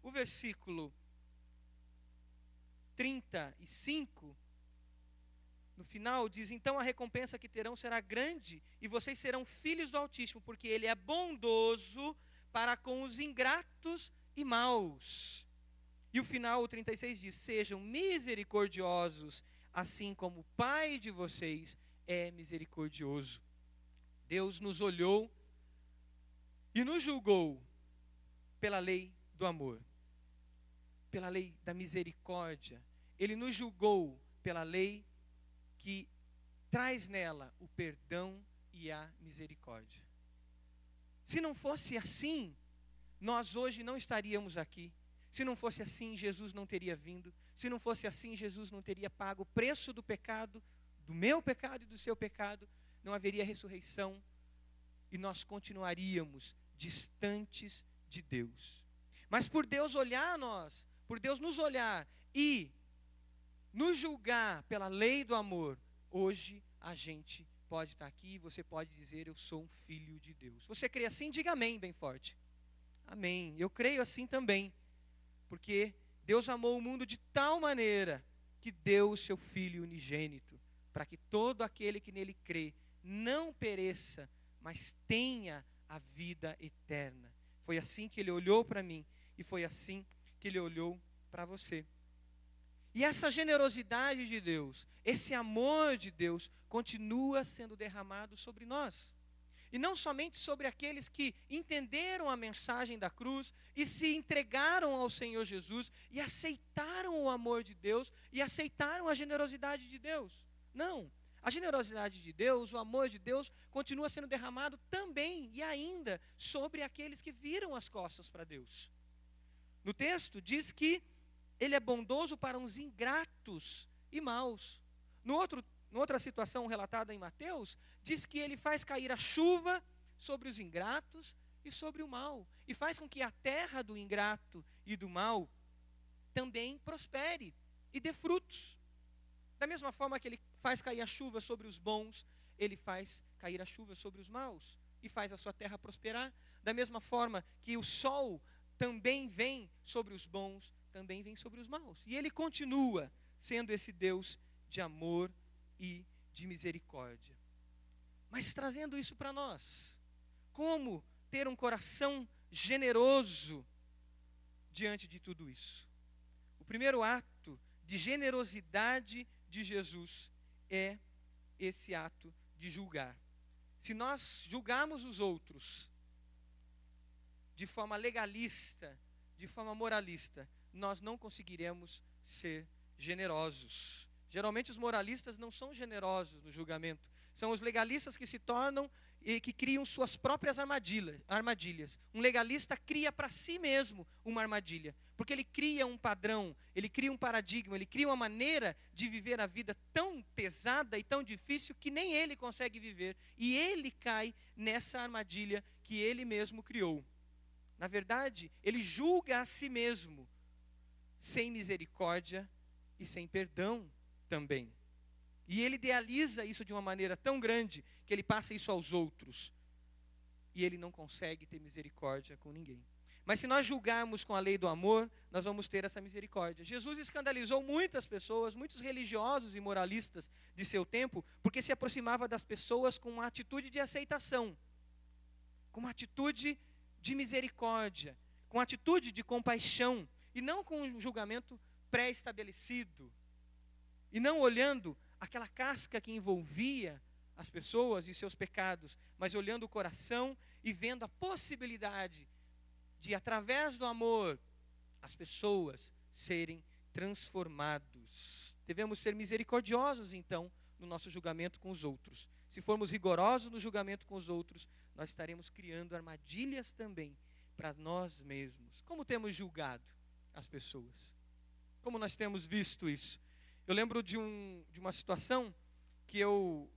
O versículo 35 no final diz: Então a recompensa que terão será grande, e vocês serão filhos do Altíssimo, porque Ele é bondoso para com os ingratos e maus. E o final, o 36 diz: Sejam misericordiosos, assim como o Pai de vocês é misericordioso. Deus nos olhou e nos julgou pela lei do amor, pela lei da misericórdia. Ele nos julgou pela lei que traz nela o perdão e a misericórdia. Se não fosse assim, nós hoje não estaríamos aqui. Se não fosse assim, Jesus não teria vindo. Se não fosse assim, Jesus não teria pago o preço do pecado, do meu pecado e do seu pecado. Não haveria ressurreição e nós continuaríamos distantes de Deus. Mas por Deus olhar a nós, por Deus nos olhar e nos julgar pela lei do amor, hoje a gente pode estar aqui e você pode dizer: Eu sou um filho de Deus. Você crê assim? Diga amém, bem forte. Amém. Eu creio assim também, porque Deus amou o mundo de tal maneira que deu o seu Filho unigênito, para que todo aquele que nele crê não pereça, mas tenha a vida eterna. Foi assim que ele olhou para mim e foi assim que ele olhou para você. E essa generosidade de Deus, esse amor de Deus, continua sendo derramado sobre nós. E não somente sobre aqueles que entenderam a mensagem da cruz e se entregaram ao Senhor Jesus e aceitaram o amor de Deus e aceitaram a generosidade de Deus. Não. A generosidade de Deus, o amor de Deus, continua sendo derramado também e ainda sobre aqueles que viram as costas para Deus. No texto diz que ele é bondoso para uns ingratos e maus. No outro, outra situação relatada em Mateus, diz que ele faz cair a chuva sobre os ingratos e sobre o mal, e faz com que a terra do ingrato e do mal também prospere e dê frutos. Da mesma forma que ele faz cair a chuva sobre os bons, ele faz cair a chuva sobre os maus e faz a sua terra prosperar. Da mesma forma que o sol também vem sobre os bons também vem sobre os maus. E ele continua sendo esse Deus de amor e de misericórdia. Mas trazendo isso para nós, como ter um coração generoso diante de tudo isso? O primeiro ato de generosidade de Jesus é esse ato de julgar. Se nós julgarmos os outros de forma legalista, de forma moralista, nós não conseguiremos ser generosos. Geralmente os moralistas não são generosos no julgamento. São os legalistas que se tornam e que criam suas próprias armadilhas. Um legalista cria para si mesmo uma armadilha, porque ele cria um padrão, ele cria um paradigma, ele cria uma maneira de viver a vida tão pesada e tão difícil que nem ele consegue viver. E ele cai nessa armadilha que ele mesmo criou. Na verdade, ele julga a si mesmo sem misericórdia e sem perdão também. E ele idealiza isso de uma maneira tão grande que ele passa isso aos outros. E ele não consegue ter misericórdia com ninguém. Mas se nós julgarmos com a lei do amor, nós vamos ter essa misericórdia. Jesus escandalizou muitas pessoas, muitos religiosos e moralistas de seu tempo, porque se aproximava das pessoas com uma atitude de aceitação, com uma atitude de misericórdia, com atitude de compaixão, e não com um julgamento pré-estabelecido, e não olhando aquela casca que envolvia as pessoas e seus pecados, mas olhando o coração e vendo a possibilidade de, através do amor, as pessoas serem transformados. Devemos ser misericordiosos, então, no nosso julgamento com os outros. Se formos rigorosos no julgamento com os outros, nós estaremos criando armadilhas também para nós mesmos. Como temos julgado? as pessoas. Como nós temos visto isso? Eu lembro de, um, de uma situação que eu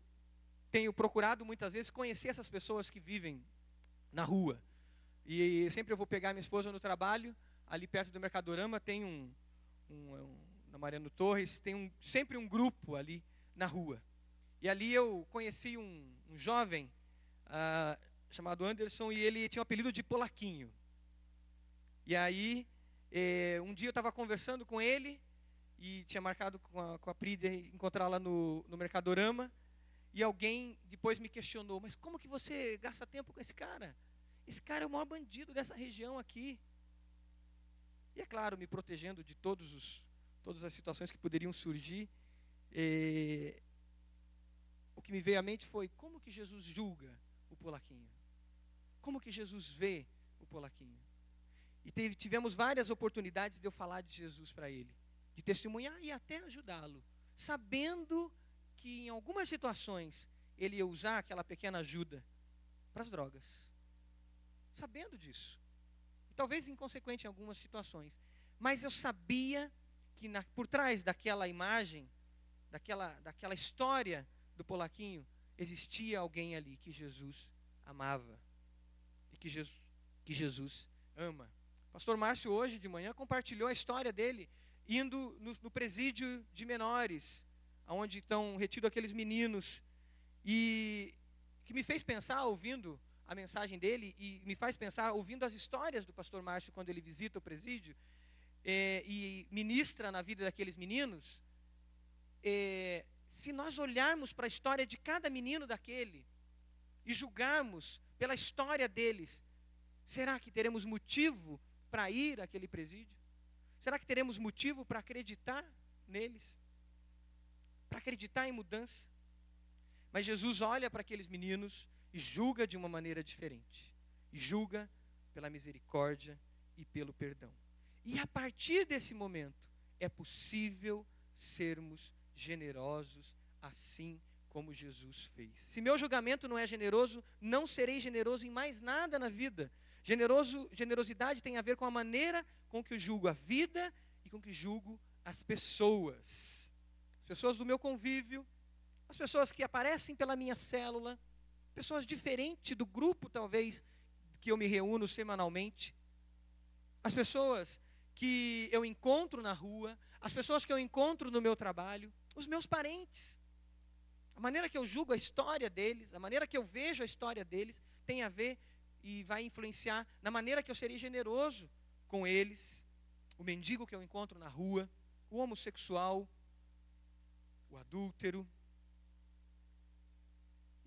tenho procurado muitas vezes conhecer essas pessoas que vivem na rua. E sempre eu vou pegar minha esposa no trabalho, ali perto do Mercadorama tem um, um, um na Mariano Torres, tem um, sempre um grupo ali na rua. E ali eu conheci um, um jovem uh, chamado Anderson e ele tinha o apelido de Polaquinho. E aí é, um dia eu estava conversando com ele e tinha marcado com a, com a Pri encontrá-la no, no Mercadorama. E alguém depois me questionou: Mas como que você gasta tempo com esse cara? Esse cara é o maior bandido dessa região aqui. E é claro, me protegendo de todos os, todas as situações que poderiam surgir. É, o que me veio à mente foi: como que Jesus julga o polaquinho? Como que Jesus vê o polaquinho? E teve, tivemos várias oportunidades de eu falar de Jesus para ele, de testemunhar e até ajudá-lo, sabendo que em algumas situações ele ia usar aquela pequena ajuda para as drogas. Sabendo disso. E talvez inconsequente em algumas situações. Mas eu sabia que na, por trás daquela imagem, daquela, daquela história do Polaquinho, existia alguém ali que Jesus amava. Que Jesus, que Jesus ama. Pastor Márcio, hoje de manhã, compartilhou a história dele indo no, no presídio de menores, onde estão retidos aqueles meninos E que me fez pensar ouvindo a mensagem dele e me faz pensar ouvindo as histórias do pastor Márcio quando ele visita o presídio é, e ministra na vida daqueles meninos. É, se nós olharmos para a história de cada menino daquele e julgarmos pela história deles, será que teremos motivo para ir àquele presídio? Será que teremos motivo para acreditar neles? Para acreditar em mudança? Mas Jesus olha para aqueles meninos e julga de uma maneira diferente. E julga pela misericórdia e pelo perdão. E a partir desse momento é possível sermos generosos assim como Jesus fez. Se meu julgamento não é generoso, não serei generoso em mais nada na vida. Generoso, generosidade tem a ver com a maneira com que eu julgo a vida e com que julgo as pessoas. As pessoas do meu convívio, as pessoas que aparecem pela minha célula, pessoas diferentes do grupo, talvez, que eu me reúno semanalmente, as pessoas que eu encontro na rua, as pessoas que eu encontro no meu trabalho, os meus parentes. Maneira que eu julgo a história deles, a maneira que eu vejo a história deles, tem a ver e vai influenciar na maneira que eu serei generoso com eles. O mendigo que eu encontro na rua, o homossexual, o adúltero,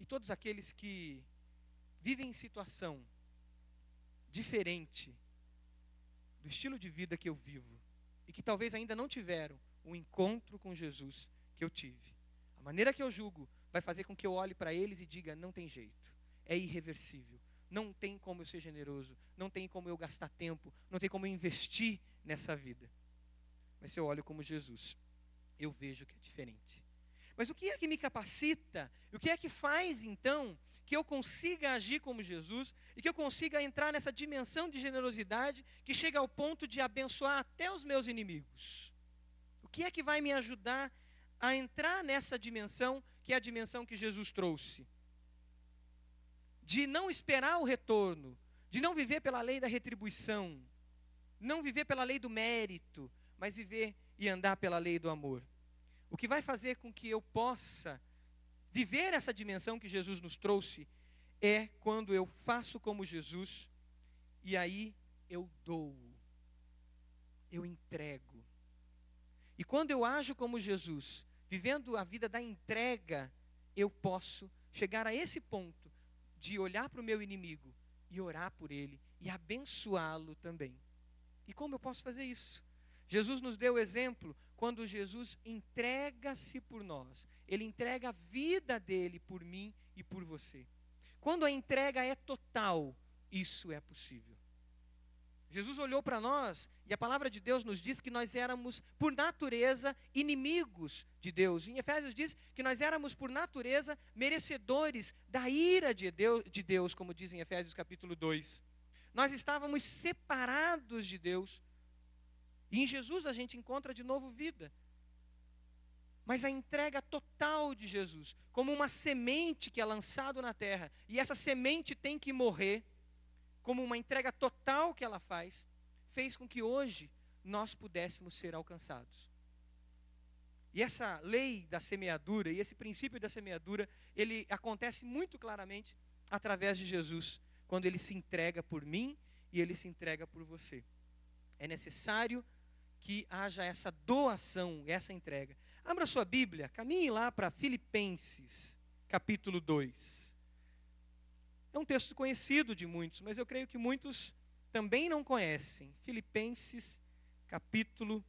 e todos aqueles que vivem em situação diferente do estilo de vida que eu vivo e que talvez ainda não tiveram um encontro com Jesus que eu tive. Maneira que eu julgo vai fazer com que eu olhe para eles e diga: não tem jeito, é irreversível, não tem como eu ser generoso, não tem como eu gastar tempo, não tem como eu investir nessa vida. Mas se eu olho como Jesus, eu vejo que é diferente. Mas o que é que me capacita? O que é que faz então que eu consiga agir como Jesus e que eu consiga entrar nessa dimensão de generosidade que chega ao ponto de abençoar até os meus inimigos? O que é que vai me ajudar a entrar nessa dimensão que é a dimensão que Jesus trouxe? De não esperar o retorno, de não viver pela lei da retribuição, não viver pela lei do mérito, mas viver e andar pela lei do amor. O que vai fazer com que eu possa viver essa dimensão que Jesus nos trouxe é quando eu faço como Jesus e aí eu dou, eu entrego. E quando eu ajo como Jesus, vivendo a vida da entrega, eu posso chegar a esse ponto de olhar para o meu inimigo e orar por ele e abençoá-lo também. E como eu posso fazer isso? Jesus nos deu o exemplo quando Jesus entrega-se por nós. Ele entrega a vida dele por mim e por você. Quando a entrega é total, isso é possível. Jesus olhou para nós e a palavra de Deus nos diz que nós éramos, por natureza, inimigos de Deus. Em Efésios diz que nós éramos, por natureza, merecedores da ira de Deus, de Deus como diz em Efésios capítulo 2. Nós estávamos separados de Deus. E em Jesus a gente encontra de novo vida. Mas a entrega total de Jesus, como uma semente que é lançada na terra, e essa semente tem que morrer, como uma entrega total que ela faz, fez com que hoje nós pudéssemos ser alcançados. E essa lei da semeadura e esse princípio da semeadura, ele acontece muito claramente através de Jesus, quando ele se entrega por mim e ele se entrega por você. É necessário que haja essa doação, essa entrega. Abra sua Bíblia, caminhe lá para Filipenses, capítulo 2. É um texto conhecido de muitos, mas eu creio que muitos também não conhecem. Filipenses, capítulo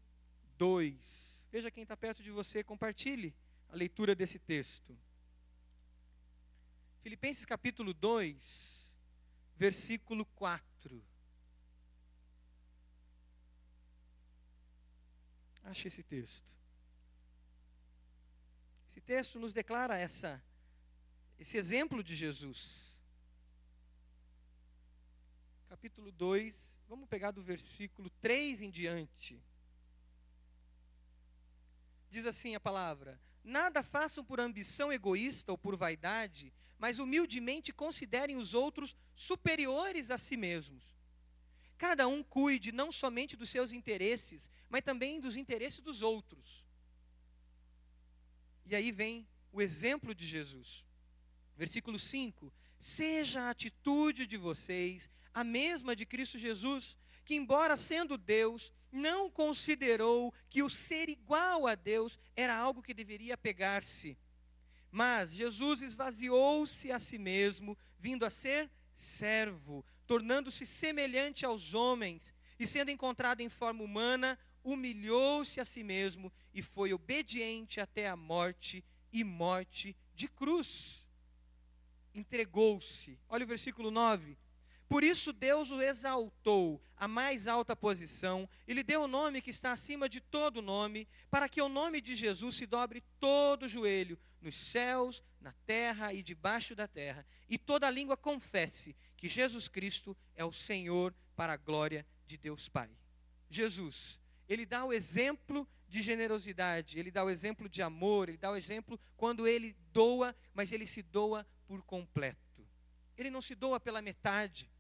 2. Veja quem está perto de você, compartilhe a leitura desse texto. Filipenses capítulo 2, versículo 4. Ache esse texto. Esse texto nos declara essa, esse exemplo de Jesus. Capítulo 2, vamos pegar do versículo 3 em diante. Diz assim a palavra: Nada façam por ambição egoísta ou por vaidade, mas humildemente considerem os outros superiores a si mesmos cada um cuide não somente dos seus interesses, mas também dos interesses dos outros. E aí vem o exemplo de Jesus. Versículo 5: Seja a atitude de vocês a mesma de Cristo Jesus, que, embora sendo Deus, não considerou que o ser igual a Deus era algo que deveria pegar-se. Mas Jesus esvaziou-se a si mesmo, vindo a ser servo, tornando-se semelhante aos homens, e sendo encontrado em forma humana, humilhou-se a si mesmo e foi obediente até a morte e morte de cruz. Entregou-se. Olha o versículo 9. Por isso Deus o exaltou à mais alta posição e lhe deu o nome que está acima de todo nome, para que o nome de Jesus se dobre todo joelho, nos céus, na terra e debaixo da terra, e toda língua confesse que Jesus Cristo é o Senhor para a glória de Deus Pai. Jesus, ele dá o exemplo de generosidade, ele dá o exemplo de amor, ele dá o exemplo quando ele doa, mas ele se doa por completo. Ele não se doa pela metade,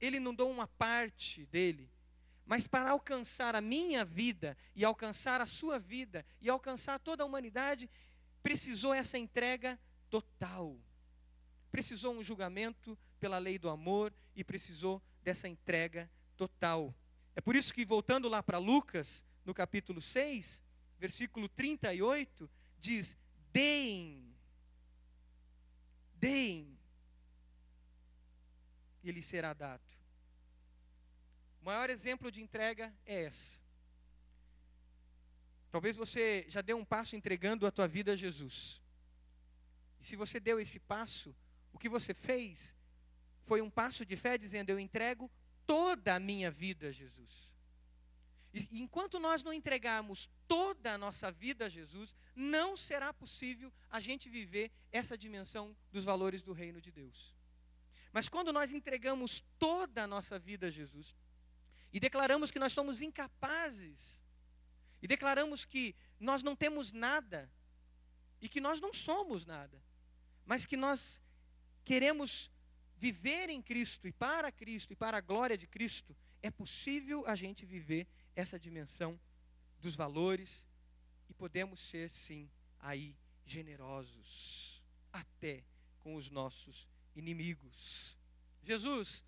ele não doa uma parte dele, mas para alcançar a minha vida e alcançar a sua vida e alcançar toda a humanidade, precisou essa entrega total. Precisou um julgamento pela lei do amor e precisou dessa entrega total. É por isso que, voltando lá para Lucas, no capítulo 6, versículo 38, diz: Deem, deem, e lhe será dado. O maior exemplo de entrega é essa. Talvez você já deu um passo entregando a tua vida a Jesus. E se você deu esse passo, o que você fez foi um passo de fé dizendo: Eu entrego toda a minha vida a Jesus. E enquanto nós não entregarmos toda a nossa vida a Jesus, não será possível a gente viver essa dimensão dos valores do reino de Deus. Mas quando nós entregamos toda a nossa vida a Jesus, e declaramos que nós somos incapazes, e declaramos que nós não temos nada, e que nós não somos nada, mas que nós queremos viver em Cristo e para Cristo e para a glória de Cristo, é possível a gente viver essa dimensão dos valores e podemos ser, sim, aí generosos, até com os nossos inimigos. Jesus,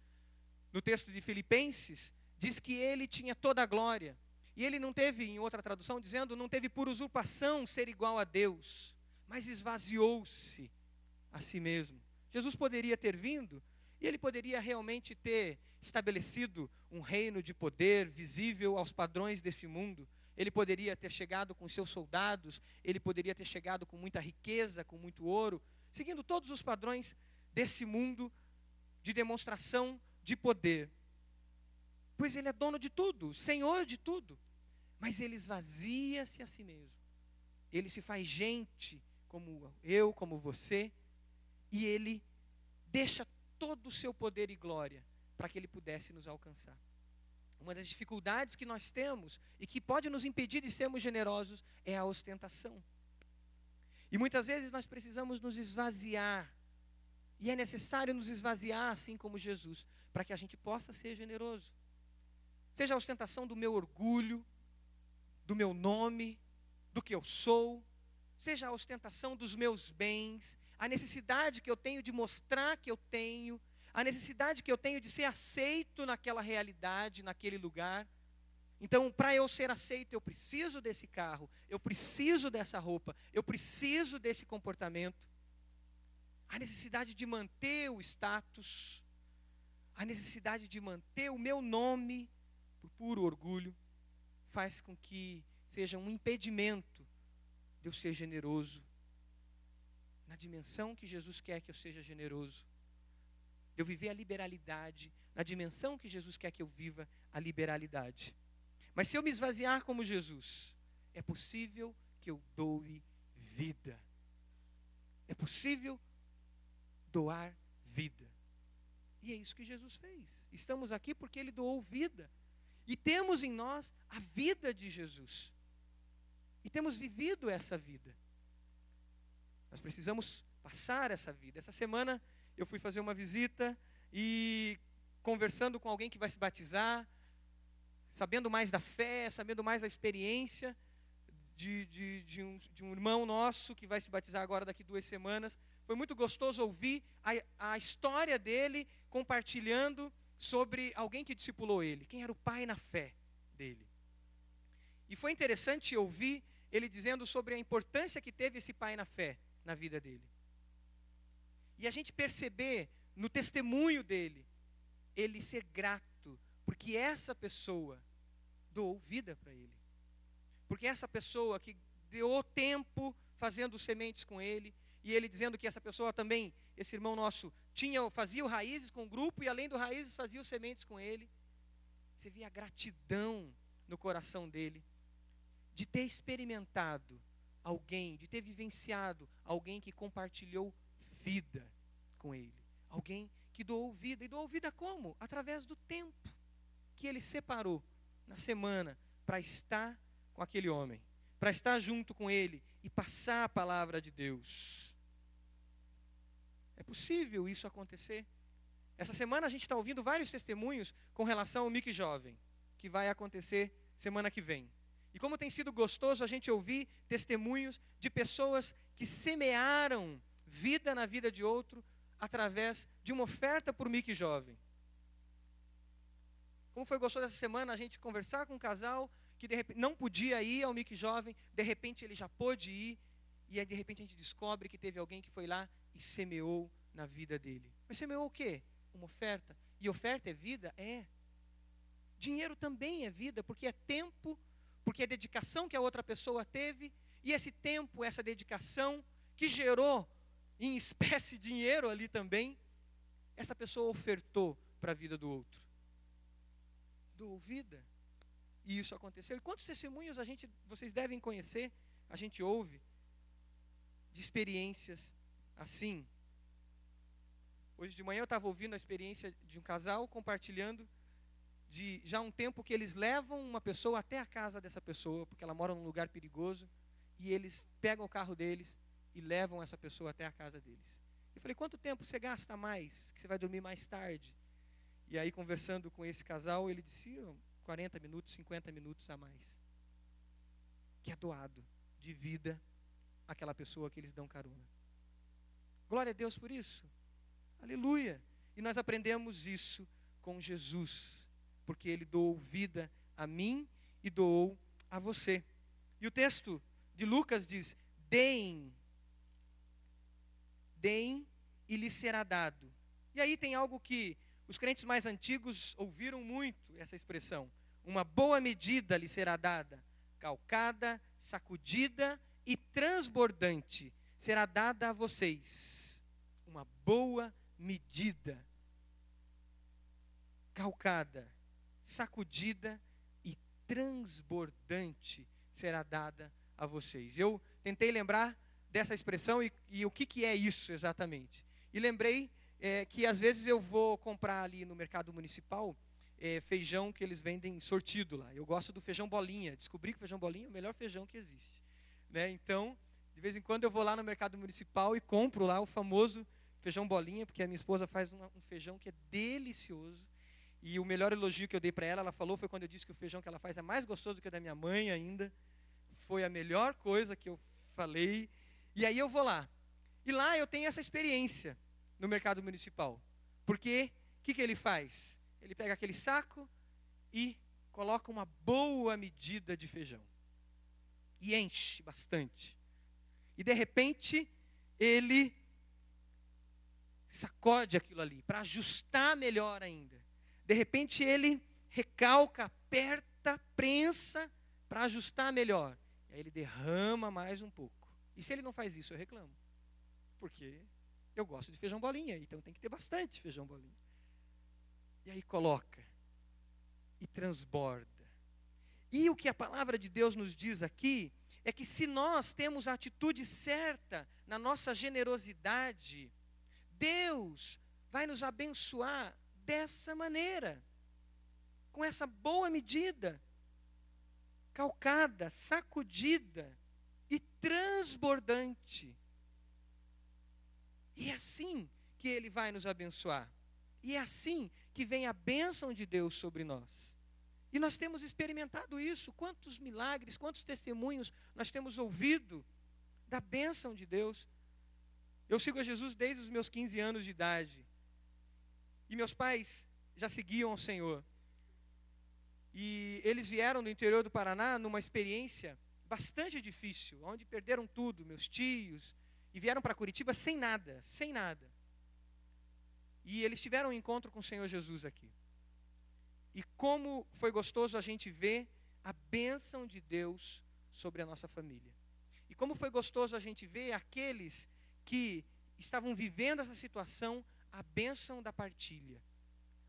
no texto de Filipenses, diz que ele tinha toda a glória. E ele não teve, em outra tradução, dizendo, não teve por usurpação ser igual a Deus, mas esvaziou-se a si mesmo. Jesus poderia ter vindo e ele poderia realmente ter estabelecido um reino de poder visível aos padrões desse mundo. Ele poderia ter chegado com seus soldados, ele poderia ter chegado com muita riqueza, com muito ouro, seguindo todos os padrões desse mundo de demonstração de poder pois ele é dono de tudo, senhor de tudo. Mas ele esvazia-se a si mesmo. Ele se faz gente como eu, como você, e ele deixa todo o seu poder e glória para que ele pudesse nos alcançar. Uma das dificuldades que nós temos e que pode nos impedir de sermos generosos é a ostentação. E muitas vezes nós precisamos nos esvaziar. E é necessário nos esvaziar, assim como Jesus, para que a gente possa ser generoso. Seja a ostentação do meu orgulho, do meu nome, do que eu sou, seja a ostentação dos meus bens, a necessidade que eu tenho de mostrar que eu tenho, a necessidade que eu tenho de ser aceito naquela realidade, naquele lugar. Então, para eu ser aceito, eu preciso desse carro, eu preciso dessa roupa, eu preciso desse comportamento. A necessidade de manter o status, a necessidade de manter o meu nome, por puro orgulho, faz com que seja um impedimento de eu ser generoso na dimensão que Jesus quer que eu seja generoso. De eu viver a liberalidade na dimensão que Jesus quer que eu viva a liberalidade. Mas se eu me esvaziar como Jesus, é possível que eu doe vida. É possível doar vida. E é isso que Jesus fez. Estamos aqui porque ele doou vida. E temos em nós a vida de Jesus. E temos vivido essa vida. Nós precisamos passar essa vida. Essa semana eu fui fazer uma visita e conversando com alguém que vai se batizar, sabendo mais da fé, sabendo mais da experiência de, de, de, um, de um irmão nosso que vai se batizar agora daqui duas semanas. Foi muito gostoso ouvir a, a história dele compartilhando sobre alguém que discipulou ele, quem era o pai na fé dele. E foi interessante ouvir ele dizendo sobre a importância que teve esse pai na fé na vida dele. E a gente perceber no testemunho dele, ele ser grato, porque essa pessoa doou vida para ele. Porque essa pessoa que deu tempo fazendo sementes com ele, e ele dizendo que essa pessoa também, esse irmão nosso, tinha, fazia raízes com o grupo e além do raízes fazia sementes com ele. Você via a gratidão no coração dele de ter experimentado alguém, de ter vivenciado alguém que compartilhou vida com ele. Alguém que doou vida. E doou vida como? Através do tempo que ele separou na semana para estar com aquele homem, para estar junto com ele e passar a palavra de Deus. É possível isso acontecer? Essa semana a gente está ouvindo vários testemunhos com relação ao Mic Jovem, que vai acontecer semana que vem. E como tem sido gostoso a gente ouvir testemunhos de pessoas que semearam vida na vida de outro através de uma oferta por Mic Jovem. Como foi gostoso essa semana a gente conversar com um casal que de repente não podia ir ao Mic Jovem, de repente ele já pôde ir, e aí de repente a gente descobre que teve alguém que foi lá e semeou na vida dele. Mas semeou o quê? Uma oferta. E oferta é vida? É. Dinheiro também é vida, porque é tempo porque a dedicação que a outra pessoa teve, e esse tempo, essa dedicação, que gerou em espécie dinheiro ali também, essa pessoa ofertou para a vida do outro. Doou vida. E isso aconteceu. E quantos testemunhos a gente, vocês devem conhecer, a gente ouve, de experiências assim. Hoje de manhã eu estava ouvindo a experiência de um casal compartilhando de já um tempo que eles levam uma pessoa até a casa dessa pessoa, porque ela mora num lugar perigoso, e eles pegam o carro deles e levam essa pessoa até a casa deles. Eu falei, quanto tempo você gasta mais? Que você vai dormir mais tarde? E aí, conversando com esse casal, ele disse, 40 minutos, 50 minutos a mais. Que é doado de vida àquela pessoa que eles dão carona. Glória a Deus por isso. Aleluia. E nós aprendemos isso com Jesus porque ele doou vida a mim e doou a você. E o texto de Lucas diz: deem, deem e lhe será dado. E aí tem algo que os crentes mais antigos ouviram muito essa expressão. Uma boa medida lhe será dada, calcada, sacudida e transbordante será dada a vocês. Uma boa medida, calcada, sacudida e transbordante será dada a vocês. Eu tentei lembrar dessa expressão e, e o que, que é isso exatamente. E lembrei é, que às vezes eu vou comprar ali no mercado municipal é, feijão que eles vendem sortido lá. Eu gosto do feijão bolinha. Descobri que o feijão bolinha é o melhor feijão que existe. Né? Então, de vez em quando eu vou lá no mercado municipal e compro lá o famoso feijão bolinha, porque a minha esposa faz um feijão que é delicioso. E o melhor elogio que eu dei para ela, ela falou, foi quando eu disse que o feijão que ela faz é mais gostoso do que o da minha mãe ainda. Foi a melhor coisa que eu falei. E aí eu vou lá. E lá eu tenho essa experiência no mercado municipal. Porque o que, que ele faz? Ele pega aquele saco e coloca uma boa medida de feijão. E enche bastante. E de repente, ele sacode aquilo ali para ajustar melhor ainda. De repente ele recalca, aperta, prensa para ajustar melhor. E aí ele derrama mais um pouco. E se ele não faz isso, eu reclamo. Porque eu gosto de feijão bolinha, então tem que ter bastante feijão bolinha. E aí coloca e transborda. E o que a palavra de Deus nos diz aqui é que se nós temos a atitude certa na nossa generosidade, Deus vai nos abençoar dessa maneira, com essa boa medida, calcada, sacudida e transbordante. E é assim que Ele vai nos abençoar. E é assim que vem a bênção de Deus sobre nós. E nós temos experimentado isso. Quantos milagres, quantos testemunhos nós temos ouvido da bênção de Deus. Eu sigo a Jesus desde os meus 15 anos de idade. E meus pais já seguiam ao Senhor. E eles vieram do interior do Paraná numa experiência bastante difícil, onde perderam tudo, meus tios, e vieram para Curitiba sem nada, sem nada. E eles tiveram um encontro com o Senhor Jesus aqui. E como foi gostoso a gente ver a bênção de Deus sobre a nossa família. E como foi gostoso a gente ver aqueles que estavam vivendo essa situação, a bênção da partilha.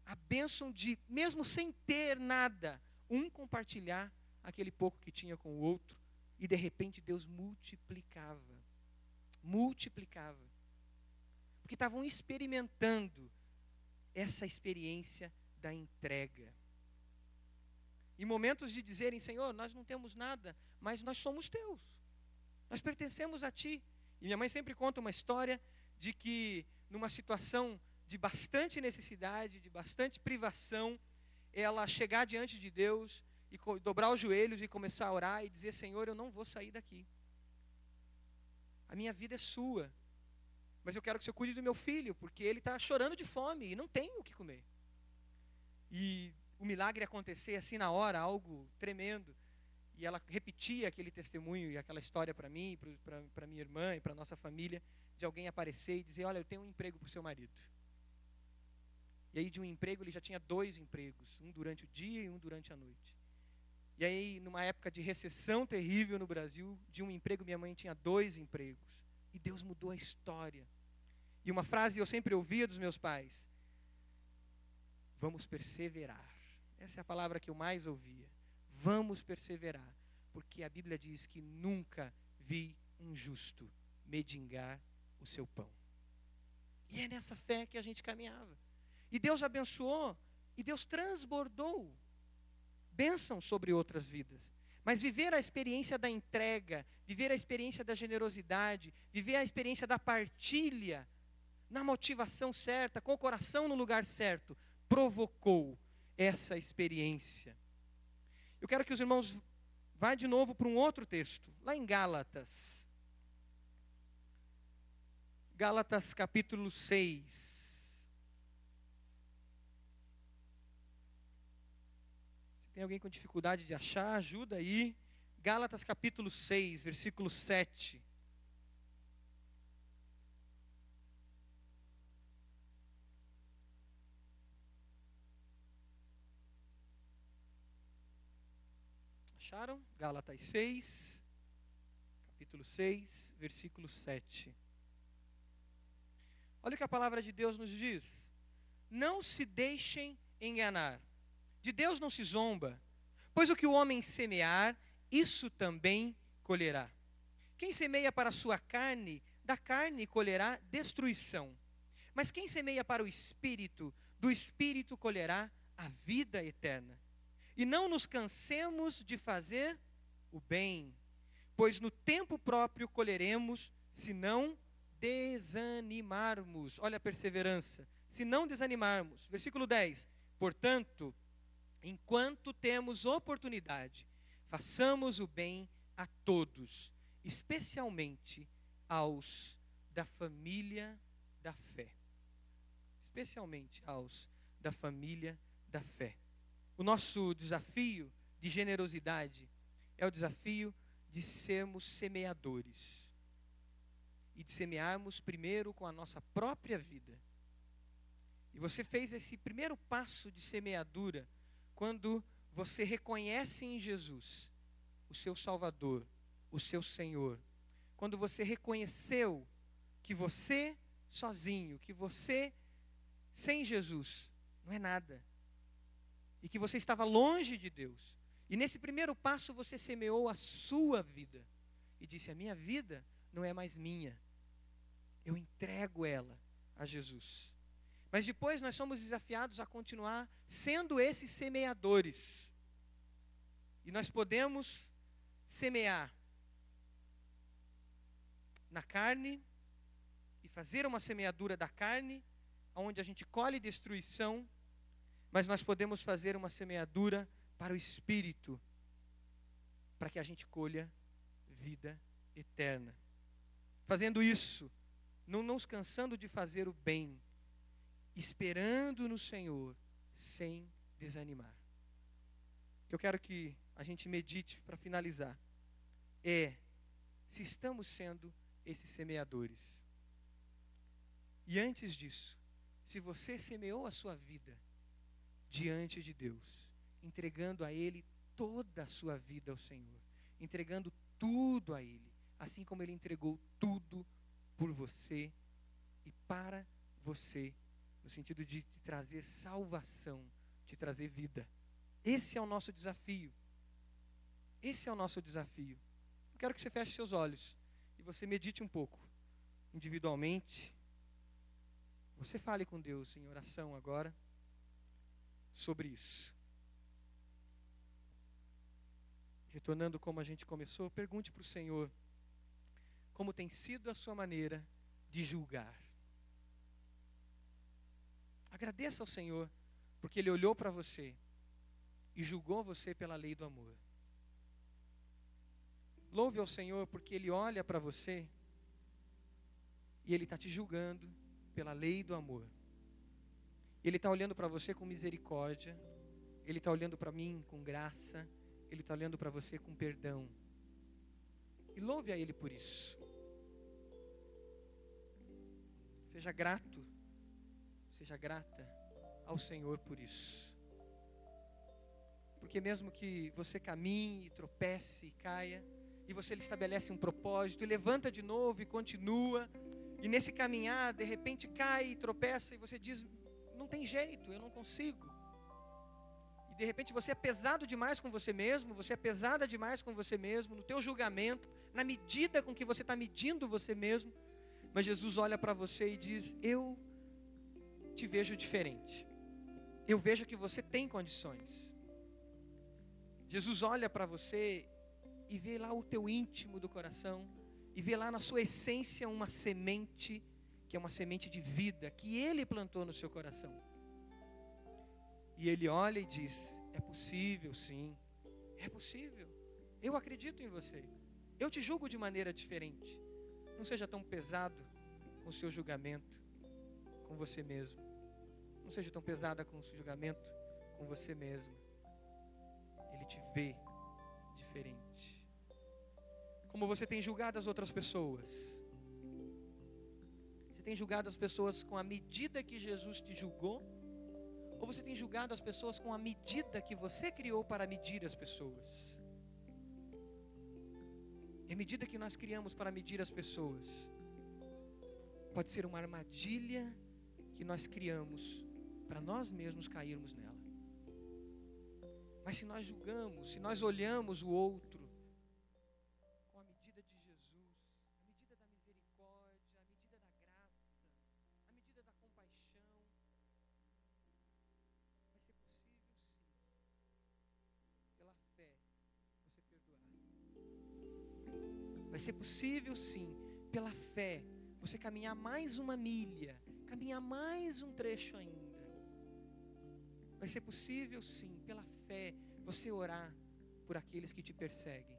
A bênção de, mesmo sem ter nada, um compartilhar aquele pouco que tinha com o outro. E de repente Deus multiplicava. Multiplicava. Porque estavam experimentando essa experiência da entrega. Em momentos de dizerem, Senhor, nós não temos nada, mas nós somos teus. Nós pertencemos a ti. E minha mãe sempre conta uma história de que, numa situação de bastante necessidade, de bastante privação, ela chegar diante de Deus e dobrar os joelhos e começar a orar e dizer: Senhor, eu não vou sair daqui. A minha vida é sua. Mas eu quero que Senhor cuide do meu filho, porque ele está chorando de fome e não tem o que comer. E o milagre acontecer assim na hora, algo tremendo. E ela repetia aquele testemunho e aquela história para mim, para minha irmã e para nossa família, de alguém aparecer e dizer: Olha, eu tenho um emprego para o seu marido. E aí, de um emprego, ele já tinha dois empregos, um durante o dia e um durante a noite. E aí, numa época de recessão terrível no Brasil, de um emprego, minha mãe tinha dois empregos. E Deus mudou a história. E uma frase eu sempre ouvia dos meus pais: Vamos perseverar. Essa é a palavra que eu mais ouvia. Vamos perseverar. Porque a Bíblia diz que nunca vi um justo medingar o seu pão. E é nessa fé que a gente caminhava. E Deus abençoou, e Deus transbordou bênção sobre outras vidas. Mas viver a experiência da entrega, viver a experiência da generosidade, viver a experiência da partilha, na motivação certa, com o coração no lugar certo, provocou essa experiência. Eu quero que os irmãos vá de novo para um outro texto, lá em Gálatas. Gálatas capítulo 6. Tem alguém com dificuldade de achar? Ajuda aí. Gálatas capítulo 6, versículo 7. Acharam? Gálatas 6, capítulo 6, versículo 7. Olha o que a palavra de Deus nos diz. Não se deixem enganar. De Deus não se zomba, pois o que o homem semear, isso também colherá. Quem semeia para a sua carne, da carne colherá destruição. Mas quem semeia para o espírito, do espírito colherá a vida eterna. E não nos cansemos de fazer o bem, pois no tempo próprio colheremos, se não desanimarmos. Olha a perseverança. Se não desanimarmos. Versículo 10. Portanto, enquanto temos oportunidade, façamos o bem a todos, especialmente aos da família da fé. Especialmente aos da família da fé. O nosso desafio de generosidade é o desafio de sermos semeadores. E de semearmos primeiro com a nossa própria vida. E você fez esse primeiro passo de semeadura quando você reconhece em Jesus o seu Salvador, o seu Senhor. Quando você reconheceu que você sozinho, que você sem Jesus não é nada. E que você estava longe de Deus. E nesse primeiro passo você semeou a sua vida. E disse: A minha vida não é mais minha. Eu entrego ela a Jesus. Mas depois nós somos desafiados a continuar sendo esses semeadores. E nós podemos semear na carne e fazer uma semeadura da carne, onde a gente colhe destruição, mas nós podemos fazer uma semeadura para o espírito, para que a gente colha vida eterna. Fazendo isso, não nos cansando de fazer o bem, esperando no Senhor, sem desanimar. O que eu quero que a gente medite para finalizar é se estamos sendo esses semeadores. E antes disso, se você semeou a sua vida diante de Deus, entregando a Ele toda a sua vida ao Senhor, entregando tudo a Ele, assim como Ele entregou tudo por você e para você, no sentido de te trazer salvação, te trazer vida. Esse é o nosso desafio. Esse é o nosso desafio. Eu quero que você feche seus olhos e você medite um pouco, individualmente. Você fale com Deus em oração agora sobre isso. Retornando como a gente começou, pergunte para o Senhor como tem sido a sua maneira de julgar. Agradeça ao Senhor, porque Ele olhou para você e julgou você pela lei do amor. Louve ao Senhor, porque Ele olha para você e Ele está te julgando pela lei do amor. Ele está olhando para você com misericórdia, Ele está olhando para mim com graça, Ele está olhando para você com perdão. E louve a Ele por isso. Seja grato, seja grata ao Senhor por isso. Porque mesmo que você caminhe, tropece e caia, e você estabelece um propósito, e levanta de novo e continua, e nesse caminhar, de repente cai e tropeça, e você diz: não tem jeito, eu não consigo. E de repente você é pesado demais com você mesmo, você é pesada demais com você mesmo, no teu julgamento, na medida com que você está medindo você mesmo. Mas Jesus olha para você e diz: Eu te vejo diferente. Eu vejo que você tem condições. Jesus olha para você e vê lá o teu íntimo do coração, e vê lá na sua essência uma semente, que é uma semente de vida, que Ele plantou no seu coração. E Ele olha e diz: É possível, sim, é possível. Eu acredito em você. Eu te julgo de maneira diferente. Não seja tão pesado com o seu julgamento com você mesmo. Não seja tão pesada com o seu julgamento com você mesmo. Ele te vê diferente. Como você tem julgado as outras pessoas? Você tem julgado as pessoas com a medida que Jesus te julgou? Ou você tem julgado as pessoas com a medida que você criou para medir as pessoas? E a medida que nós criamos para medir as pessoas pode ser uma armadilha que nós criamos para nós mesmos cairmos nela. Mas se nós julgamos, se nós olhamos o outro com a medida de Jesus, a medida da misericórdia, a medida da graça, a medida da compaixão, vai ser possível sim, pela fé, você perdoar. Vai ser possível sim, pela fé, você caminhar mais uma milha, caminhar mais um trecho ainda. Vai ser possível, sim, pela fé, você orar por aqueles que te perseguem.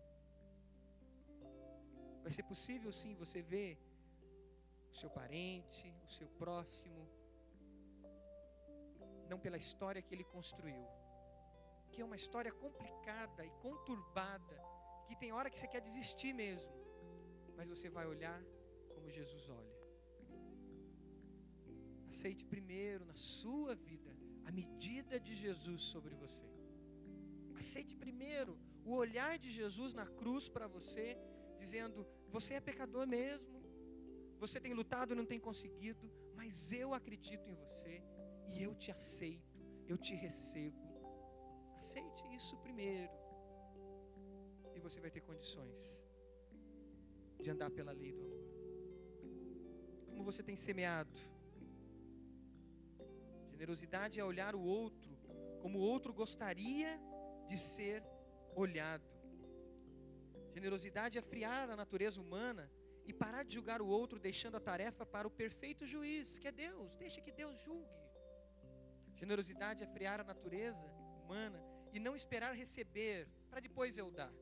Vai ser possível, sim, você ver o seu parente, o seu próximo, não pela história que ele construiu, que é uma história complicada e conturbada, que tem hora que você quer desistir mesmo, mas você vai olhar como Jesus olha. Aceite primeiro na sua vida a medida de Jesus sobre você. Aceite primeiro o olhar de Jesus na cruz para você, dizendo: Você é pecador mesmo, você tem lutado não tem conseguido, mas eu acredito em você e eu te aceito, eu te recebo. Aceite isso primeiro, e você vai ter condições de andar pela lei do amor. Como você tem semeado? Generosidade é olhar o outro como o outro gostaria de ser olhado. Generosidade é friar a natureza humana e parar de julgar o outro, deixando a tarefa para o perfeito juiz, que é Deus. Deixa que Deus julgue. Generosidade é friar a natureza humana e não esperar receber para depois eu dar.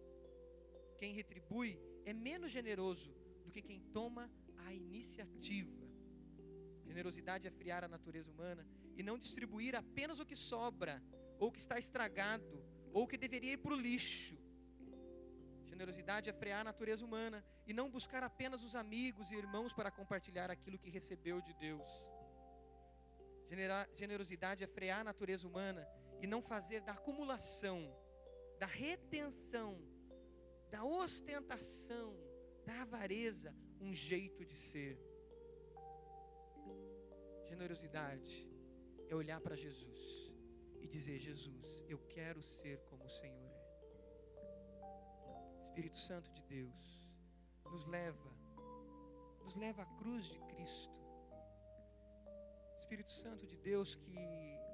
Quem retribui é menos generoso do que quem toma a iniciativa. Generosidade é friar a natureza humana e não distribuir apenas o que sobra, ou que está estragado, ou que deveria ir para o lixo. Generosidade é frear a natureza humana e não buscar apenas os amigos e irmãos para compartilhar aquilo que recebeu de Deus. Generosidade é frear a natureza humana e não fazer da acumulação, da retenção, da ostentação, da avareza um jeito de ser. Generosidade é olhar para Jesus e dizer: Jesus, eu quero ser como o Senhor é. Espírito Santo de Deus, nos leva, nos leva à cruz de Cristo. Espírito Santo de Deus que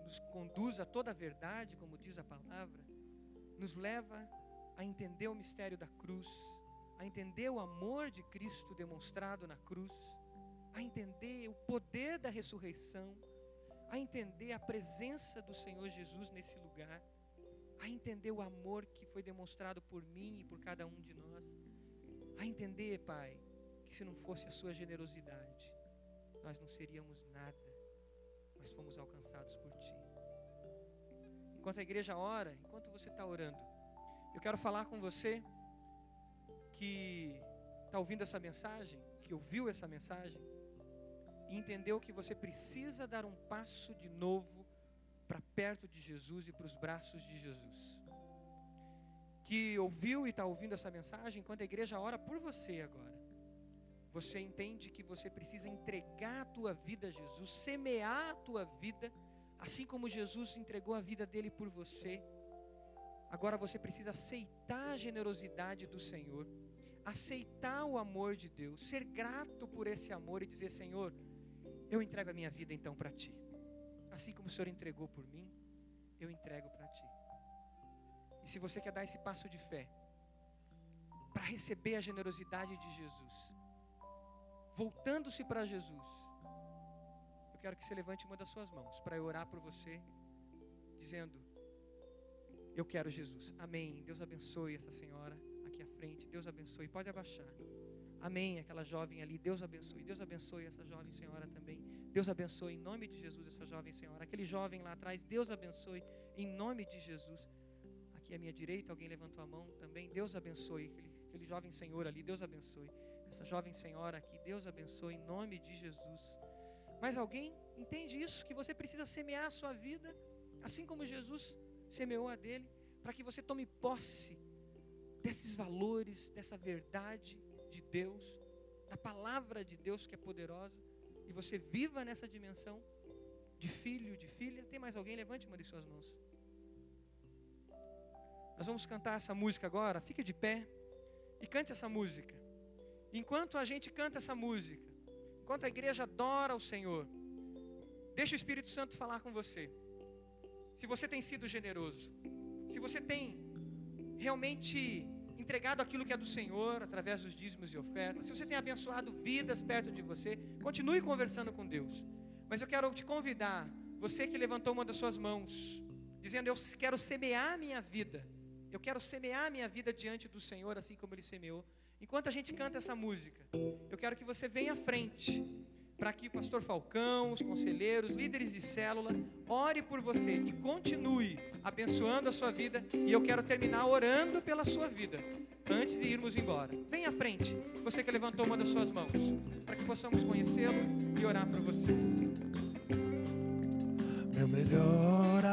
nos conduz a toda a verdade, como diz a palavra, nos leva a entender o mistério da cruz, a entender o amor de Cristo demonstrado na cruz, a entender o poder da ressurreição, a entender a presença do Senhor Jesus nesse lugar, a entender o amor que foi demonstrado por mim e por cada um de nós, a entender, Pai, que se não fosse a Sua generosidade, nós não seríamos nada, mas fomos alcançados por Ti. Enquanto a igreja ora, enquanto você está orando, eu quero falar com você que está ouvindo essa mensagem, que ouviu essa mensagem, e entendeu que você precisa dar um passo de novo para perto de Jesus e para os braços de Jesus. Que ouviu e está ouvindo essa mensagem, quando a igreja ora por você agora, você entende que você precisa entregar a tua vida a Jesus, semear a tua vida, assim como Jesus entregou a vida dele por você. Agora você precisa aceitar a generosidade do Senhor, aceitar o amor de Deus, ser grato por esse amor e dizer: Senhor, eu entrego a minha vida então para Ti. Assim como o Senhor entregou por mim, eu entrego para Ti. E se você quer dar esse passo de fé, para receber a generosidade de Jesus, voltando-se para Jesus, eu quero que você levante uma das suas mãos para eu orar por você, dizendo: Eu quero Jesus. Amém. Deus abençoe essa senhora aqui à frente. Deus abençoe. Pode abaixar. Amém. Aquela jovem ali, Deus abençoe. Deus abençoe essa jovem senhora também. Deus abençoe em nome de Jesus essa jovem senhora. Aquele jovem lá atrás, Deus abençoe em nome de Jesus. Aqui à minha direita, alguém levantou a mão também. Deus abençoe. Aquele, aquele jovem senhor ali, Deus abençoe. Essa jovem senhora aqui, Deus abençoe em nome de Jesus. Mas alguém entende isso? Que você precisa semear a sua vida, assim como Jesus semeou a dele, para que você tome posse desses valores, dessa verdade de Deus, da palavra de Deus que é poderosa, e você viva nessa dimensão de filho, de filha. Tem mais alguém? Levante uma de suas mãos. Nós vamos cantar essa música agora. Fique de pé e cante essa música. Enquanto a gente canta essa música, enquanto a igreja adora o Senhor, deixa o Espírito Santo falar com você. Se você tem sido generoso, se você tem realmente entregado aquilo que é do Senhor através dos dízimos e ofertas, se você tem abençoado vidas perto de você, continue conversando com Deus. Mas eu quero te convidar, você que levantou uma das suas mãos, dizendo: Eu quero semear minha vida, eu quero semear minha vida diante do Senhor, assim como Ele semeou. Enquanto a gente canta essa música, eu quero que você venha à frente para que o pastor Falcão, os conselheiros, líderes de célula, ore por você e continue abençoando a sua vida. E eu quero terminar orando pela sua vida antes de irmos embora. Vem à frente, você que levantou uma das suas mãos, para que possamos conhecê-lo e orar por você. Meu melhor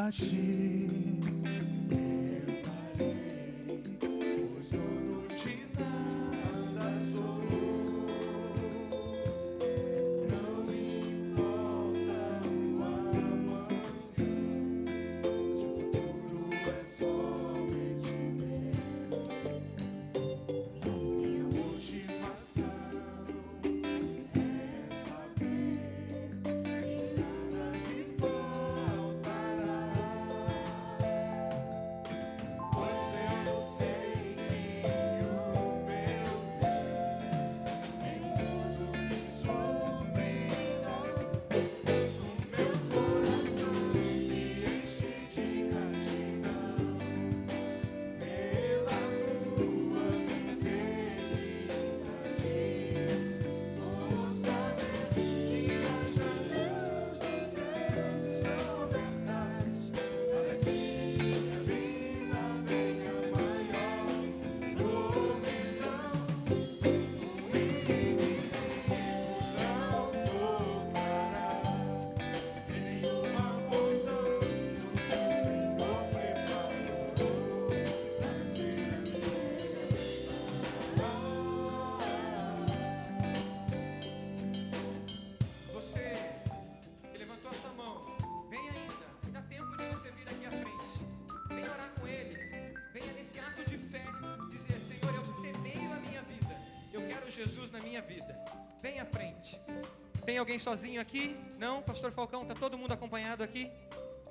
alguém sozinho aqui? Não? Pastor Falcão, está todo mundo acompanhado aqui?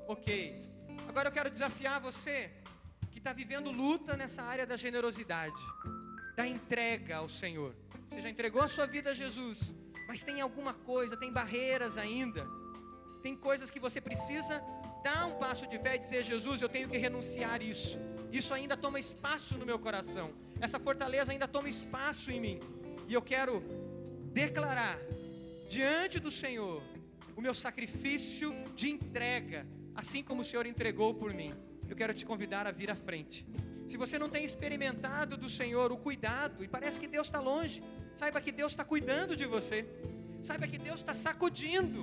Ok. Agora eu quero desafiar você que está vivendo luta nessa área da generosidade, da entrega ao Senhor. Você já entregou a sua vida a Jesus, mas tem alguma coisa, tem barreiras ainda, tem coisas que você precisa dar um passo de fé e dizer: Jesus, eu tenho que renunciar isso. Isso ainda toma espaço no meu coração, essa fortaleza ainda toma espaço em mim, e eu quero declarar diante do Senhor o meu sacrifício de entrega, assim como o Senhor entregou por mim. Eu quero te convidar a vir à frente. Se você não tem experimentado do Senhor o cuidado, e parece que Deus está longe, saiba que Deus está cuidando de você, saiba que Deus está sacudindo,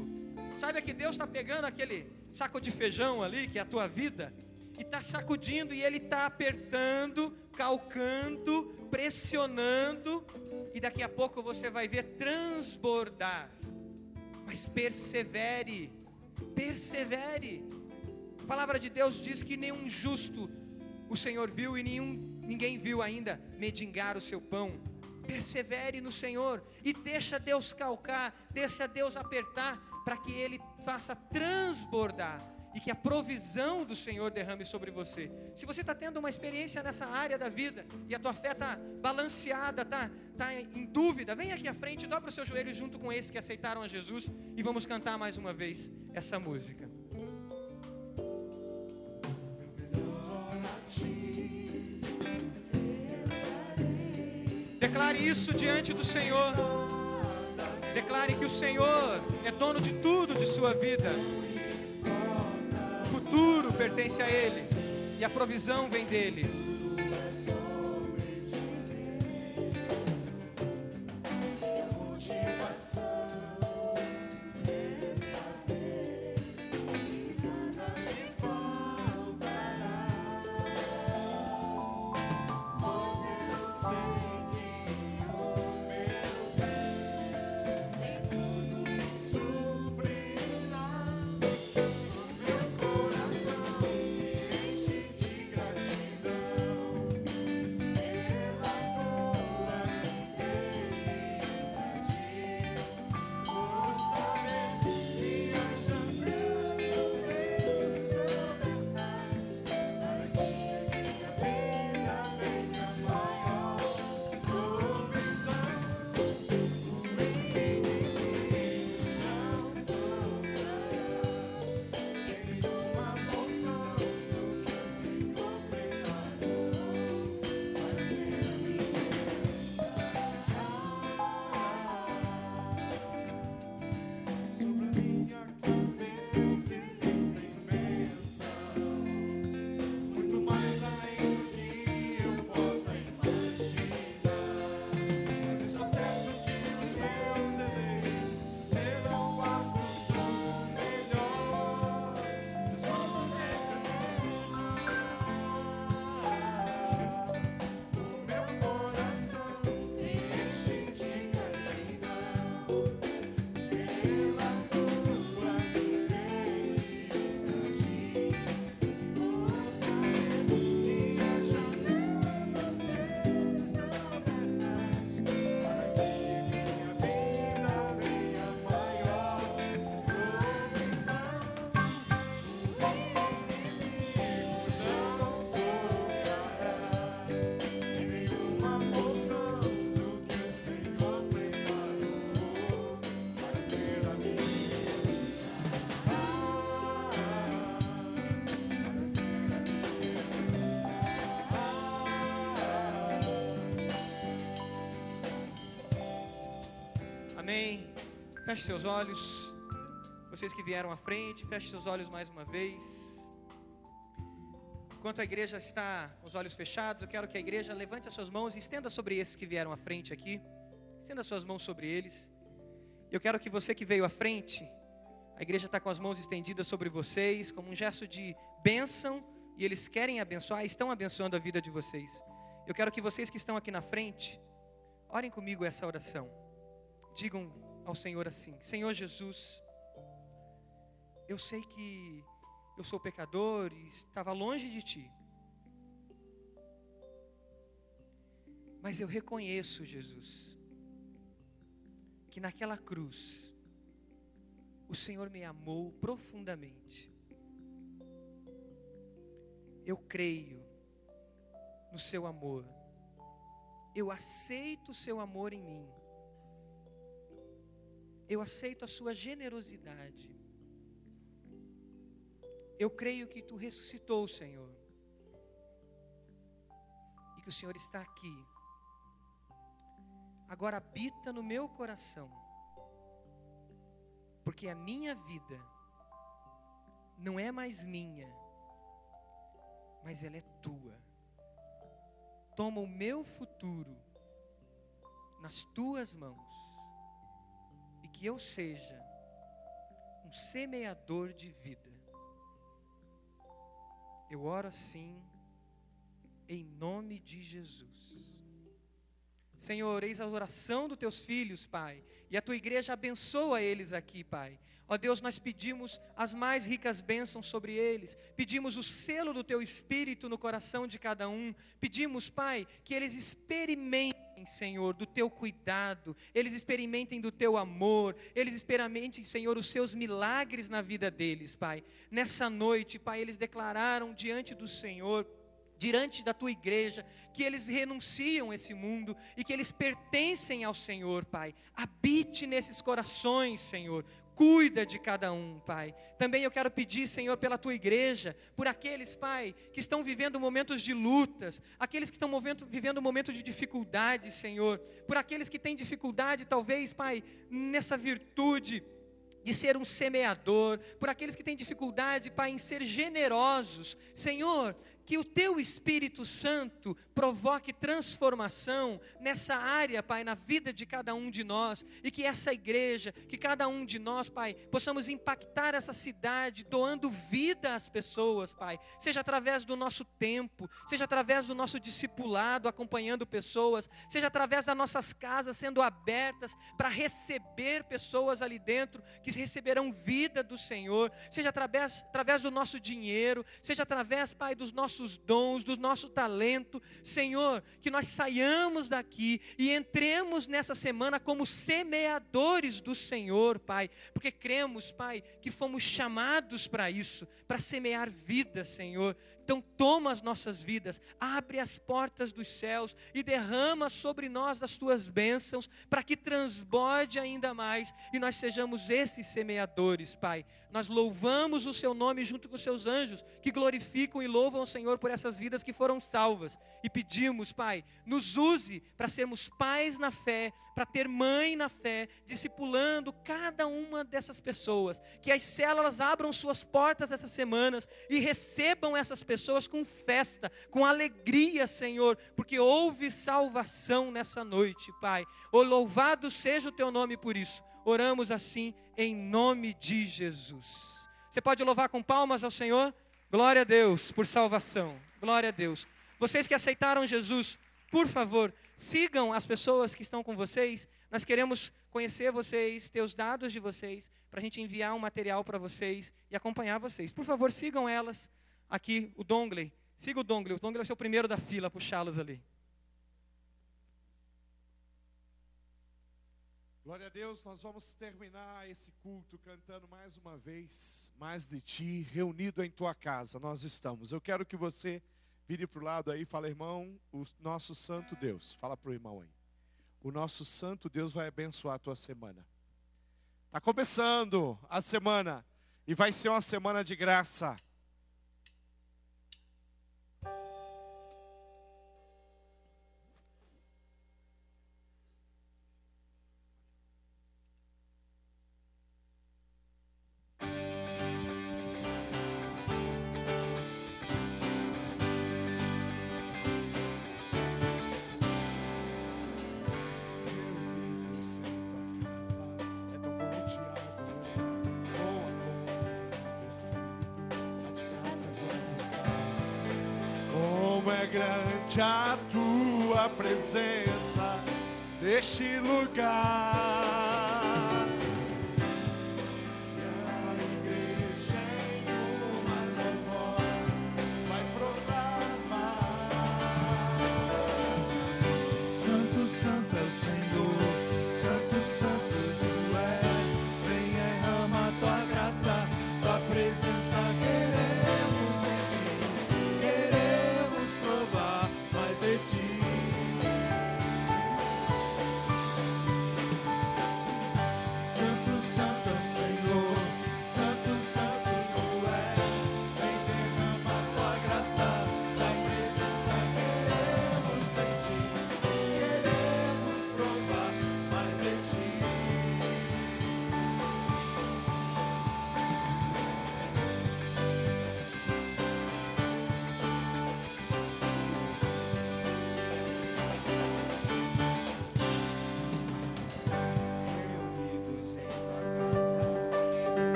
saiba que Deus está pegando aquele saco de feijão ali, que é a tua vida, e está sacudindo, e Ele está apertando, calcando, pressionando, e daqui a pouco você vai ver transbordar mas persevere, persevere. A palavra de Deus diz que nenhum justo o Senhor viu e nenhum, ninguém viu ainda medingar o seu pão. Persevere no Senhor e deixa Deus calcar, deixa Deus apertar para que Ele faça transbordar e que a provisão do Senhor derrame sobre você. Se você está tendo uma experiência nessa área da vida e a tua fé está balanceada, está tá em dúvida, vem aqui à frente, dobra os seus joelhos junto com esses que aceitaram a Jesus e vamos cantar mais uma vez essa música. Declare isso diante do Senhor. Declare que o Senhor é dono de tudo de sua vida futuro pertence a Ele e a provisão vem dele. Feche seus olhos. Vocês que vieram à frente, feche seus olhos mais uma vez. Enquanto a igreja está com os olhos fechados, eu quero que a igreja levante as suas mãos e estenda sobre esses que vieram à frente aqui. Estenda suas mãos sobre eles. Eu quero que você que veio à frente, a igreja está com as mãos estendidas sobre vocês, como um gesto de bênção, e eles querem abençoar, estão abençoando a vida de vocês. Eu quero que vocês que estão aqui na frente, orem comigo essa oração. Digam ao Senhor assim: Senhor Jesus, eu sei que eu sou pecador e estava longe de ti. Mas eu reconheço, Jesus, que naquela cruz o Senhor me amou profundamente. Eu creio no seu amor. Eu aceito o seu amor em mim. Eu aceito a sua generosidade. Eu creio que tu ressuscitou, Senhor. E que o Senhor está aqui. Agora habita no meu coração. Porque a minha vida não é mais minha, mas ela é tua. Toma o meu futuro nas tuas mãos que eu seja um semeador de vida. Eu oro assim, em nome de Jesus. Senhor, eis a oração dos teus filhos, Pai, e a tua igreja abençoa eles aqui, Pai. Ó Deus, nós pedimos as mais ricas bênçãos sobre eles, pedimos o selo do teu espírito no coração de cada um, pedimos, Pai, que eles experimentem, Senhor, do teu cuidado, eles experimentem do teu amor, eles experimentem, Senhor, os seus milagres na vida deles, Pai. Nessa noite, Pai, eles declararam diante do Senhor diante da tua igreja, que eles renunciam esse mundo e que eles pertencem ao Senhor, Pai. Habite nesses corações, Senhor. Cuida de cada um, Pai. Também eu quero pedir, Senhor, pela tua igreja, por aqueles, Pai, que estão vivendo momentos de lutas, aqueles que estão vivendo momentos de dificuldade, Senhor, por aqueles que têm dificuldade, talvez, Pai, nessa virtude de ser um semeador, por aqueles que têm dificuldade, Pai, em ser generosos. Senhor, que o teu Espírito Santo provoque transformação nessa área, Pai, na vida de cada um de nós, e que essa igreja, que cada um de nós, Pai, possamos impactar essa cidade, doando vida às pessoas, Pai, seja através do nosso tempo, seja através do nosso discipulado, acompanhando pessoas, seja através das nossas casas sendo abertas para receber pessoas ali dentro que receberão vida do Senhor, seja através, através do nosso dinheiro, seja através, Pai, dos nossos nossos dons, do nosso talento. Senhor, que nós saiamos daqui e entremos nessa semana como semeadores do Senhor, Pai, porque cremos, Pai, que fomos chamados para isso, para semear vida, Senhor. Então, toma as nossas vidas, abre as portas dos céus e derrama sobre nós as tuas bênçãos, para que transborde ainda mais e nós sejamos esses semeadores, Pai. Nós louvamos o Seu nome junto com os Seus anjos, que glorificam e louvam o Senhor por essas vidas que foram salvas. E pedimos, Pai, nos use para sermos pais na fé, para ter mãe na fé, discipulando cada uma dessas pessoas. Que as células abram suas portas essas semanas e recebam essas pessoas pessoas com festa, com alegria, Senhor, porque houve salvação nessa noite, Pai. O louvado seja o teu nome por isso. Oramos assim em nome de Jesus. Você pode louvar com palmas ao Senhor? Glória a Deus por salvação. Glória a Deus. Vocês que aceitaram Jesus, por favor, sigam as pessoas que estão com vocês. Nós queremos conhecer vocês, ter os dados de vocês, para a gente enviar um material para vocês e acompanhar vocês. Por favor, sigam elas aqui o Dongley. Siga o Dongley. O Dongley vai ser o primeiro da fila, puxá-los ali. Glória a Deus, nós vamos terminar esse culto cantando mais uma vez, mais de ti, reunido em tua casa, nós estamos. Eu quero que você vire para o lado aí e fale, irmão, o nosso santo Deus, fala para o irmão aí. O nosso santo Deus vai abençoar a tua semana. Está começando a semana e vai ser uma semana de graça.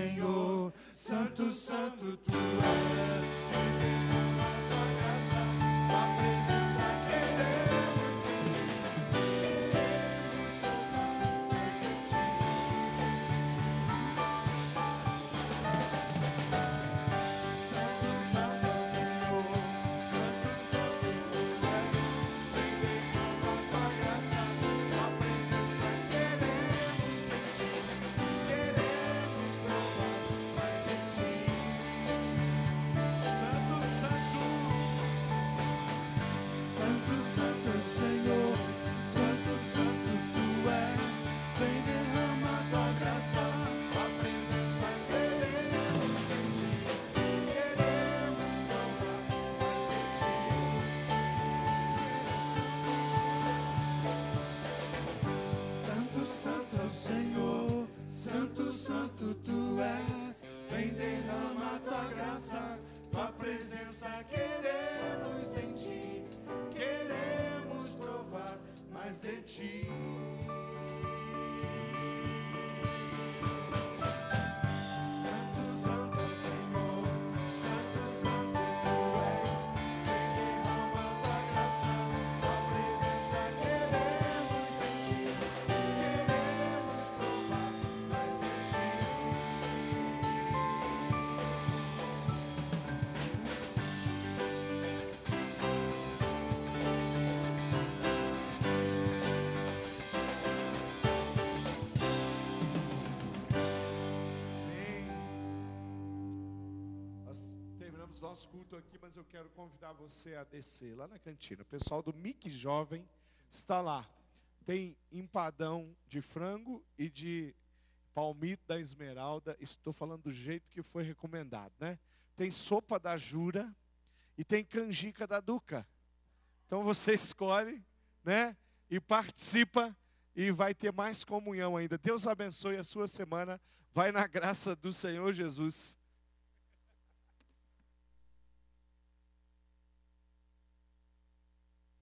Senhor, Santo, Santo. Queremos sentir. Queremos provar mais de ti. Nosso culto aqui, mas eu quero convidar você a descer lá na cantina. O pessoal do Mic Jovem está lá. Tem empadão de frango e de palmito da Esmeralda. Estou falando do jeito que foi recomendado, né? Tem sopa da Jura e tem canjica da Duca. Então você escolhe, né? E participa e vai ter mais comunhão ainda. Deus abençoe a sua semana. Vai na graça do Senhor Jesus.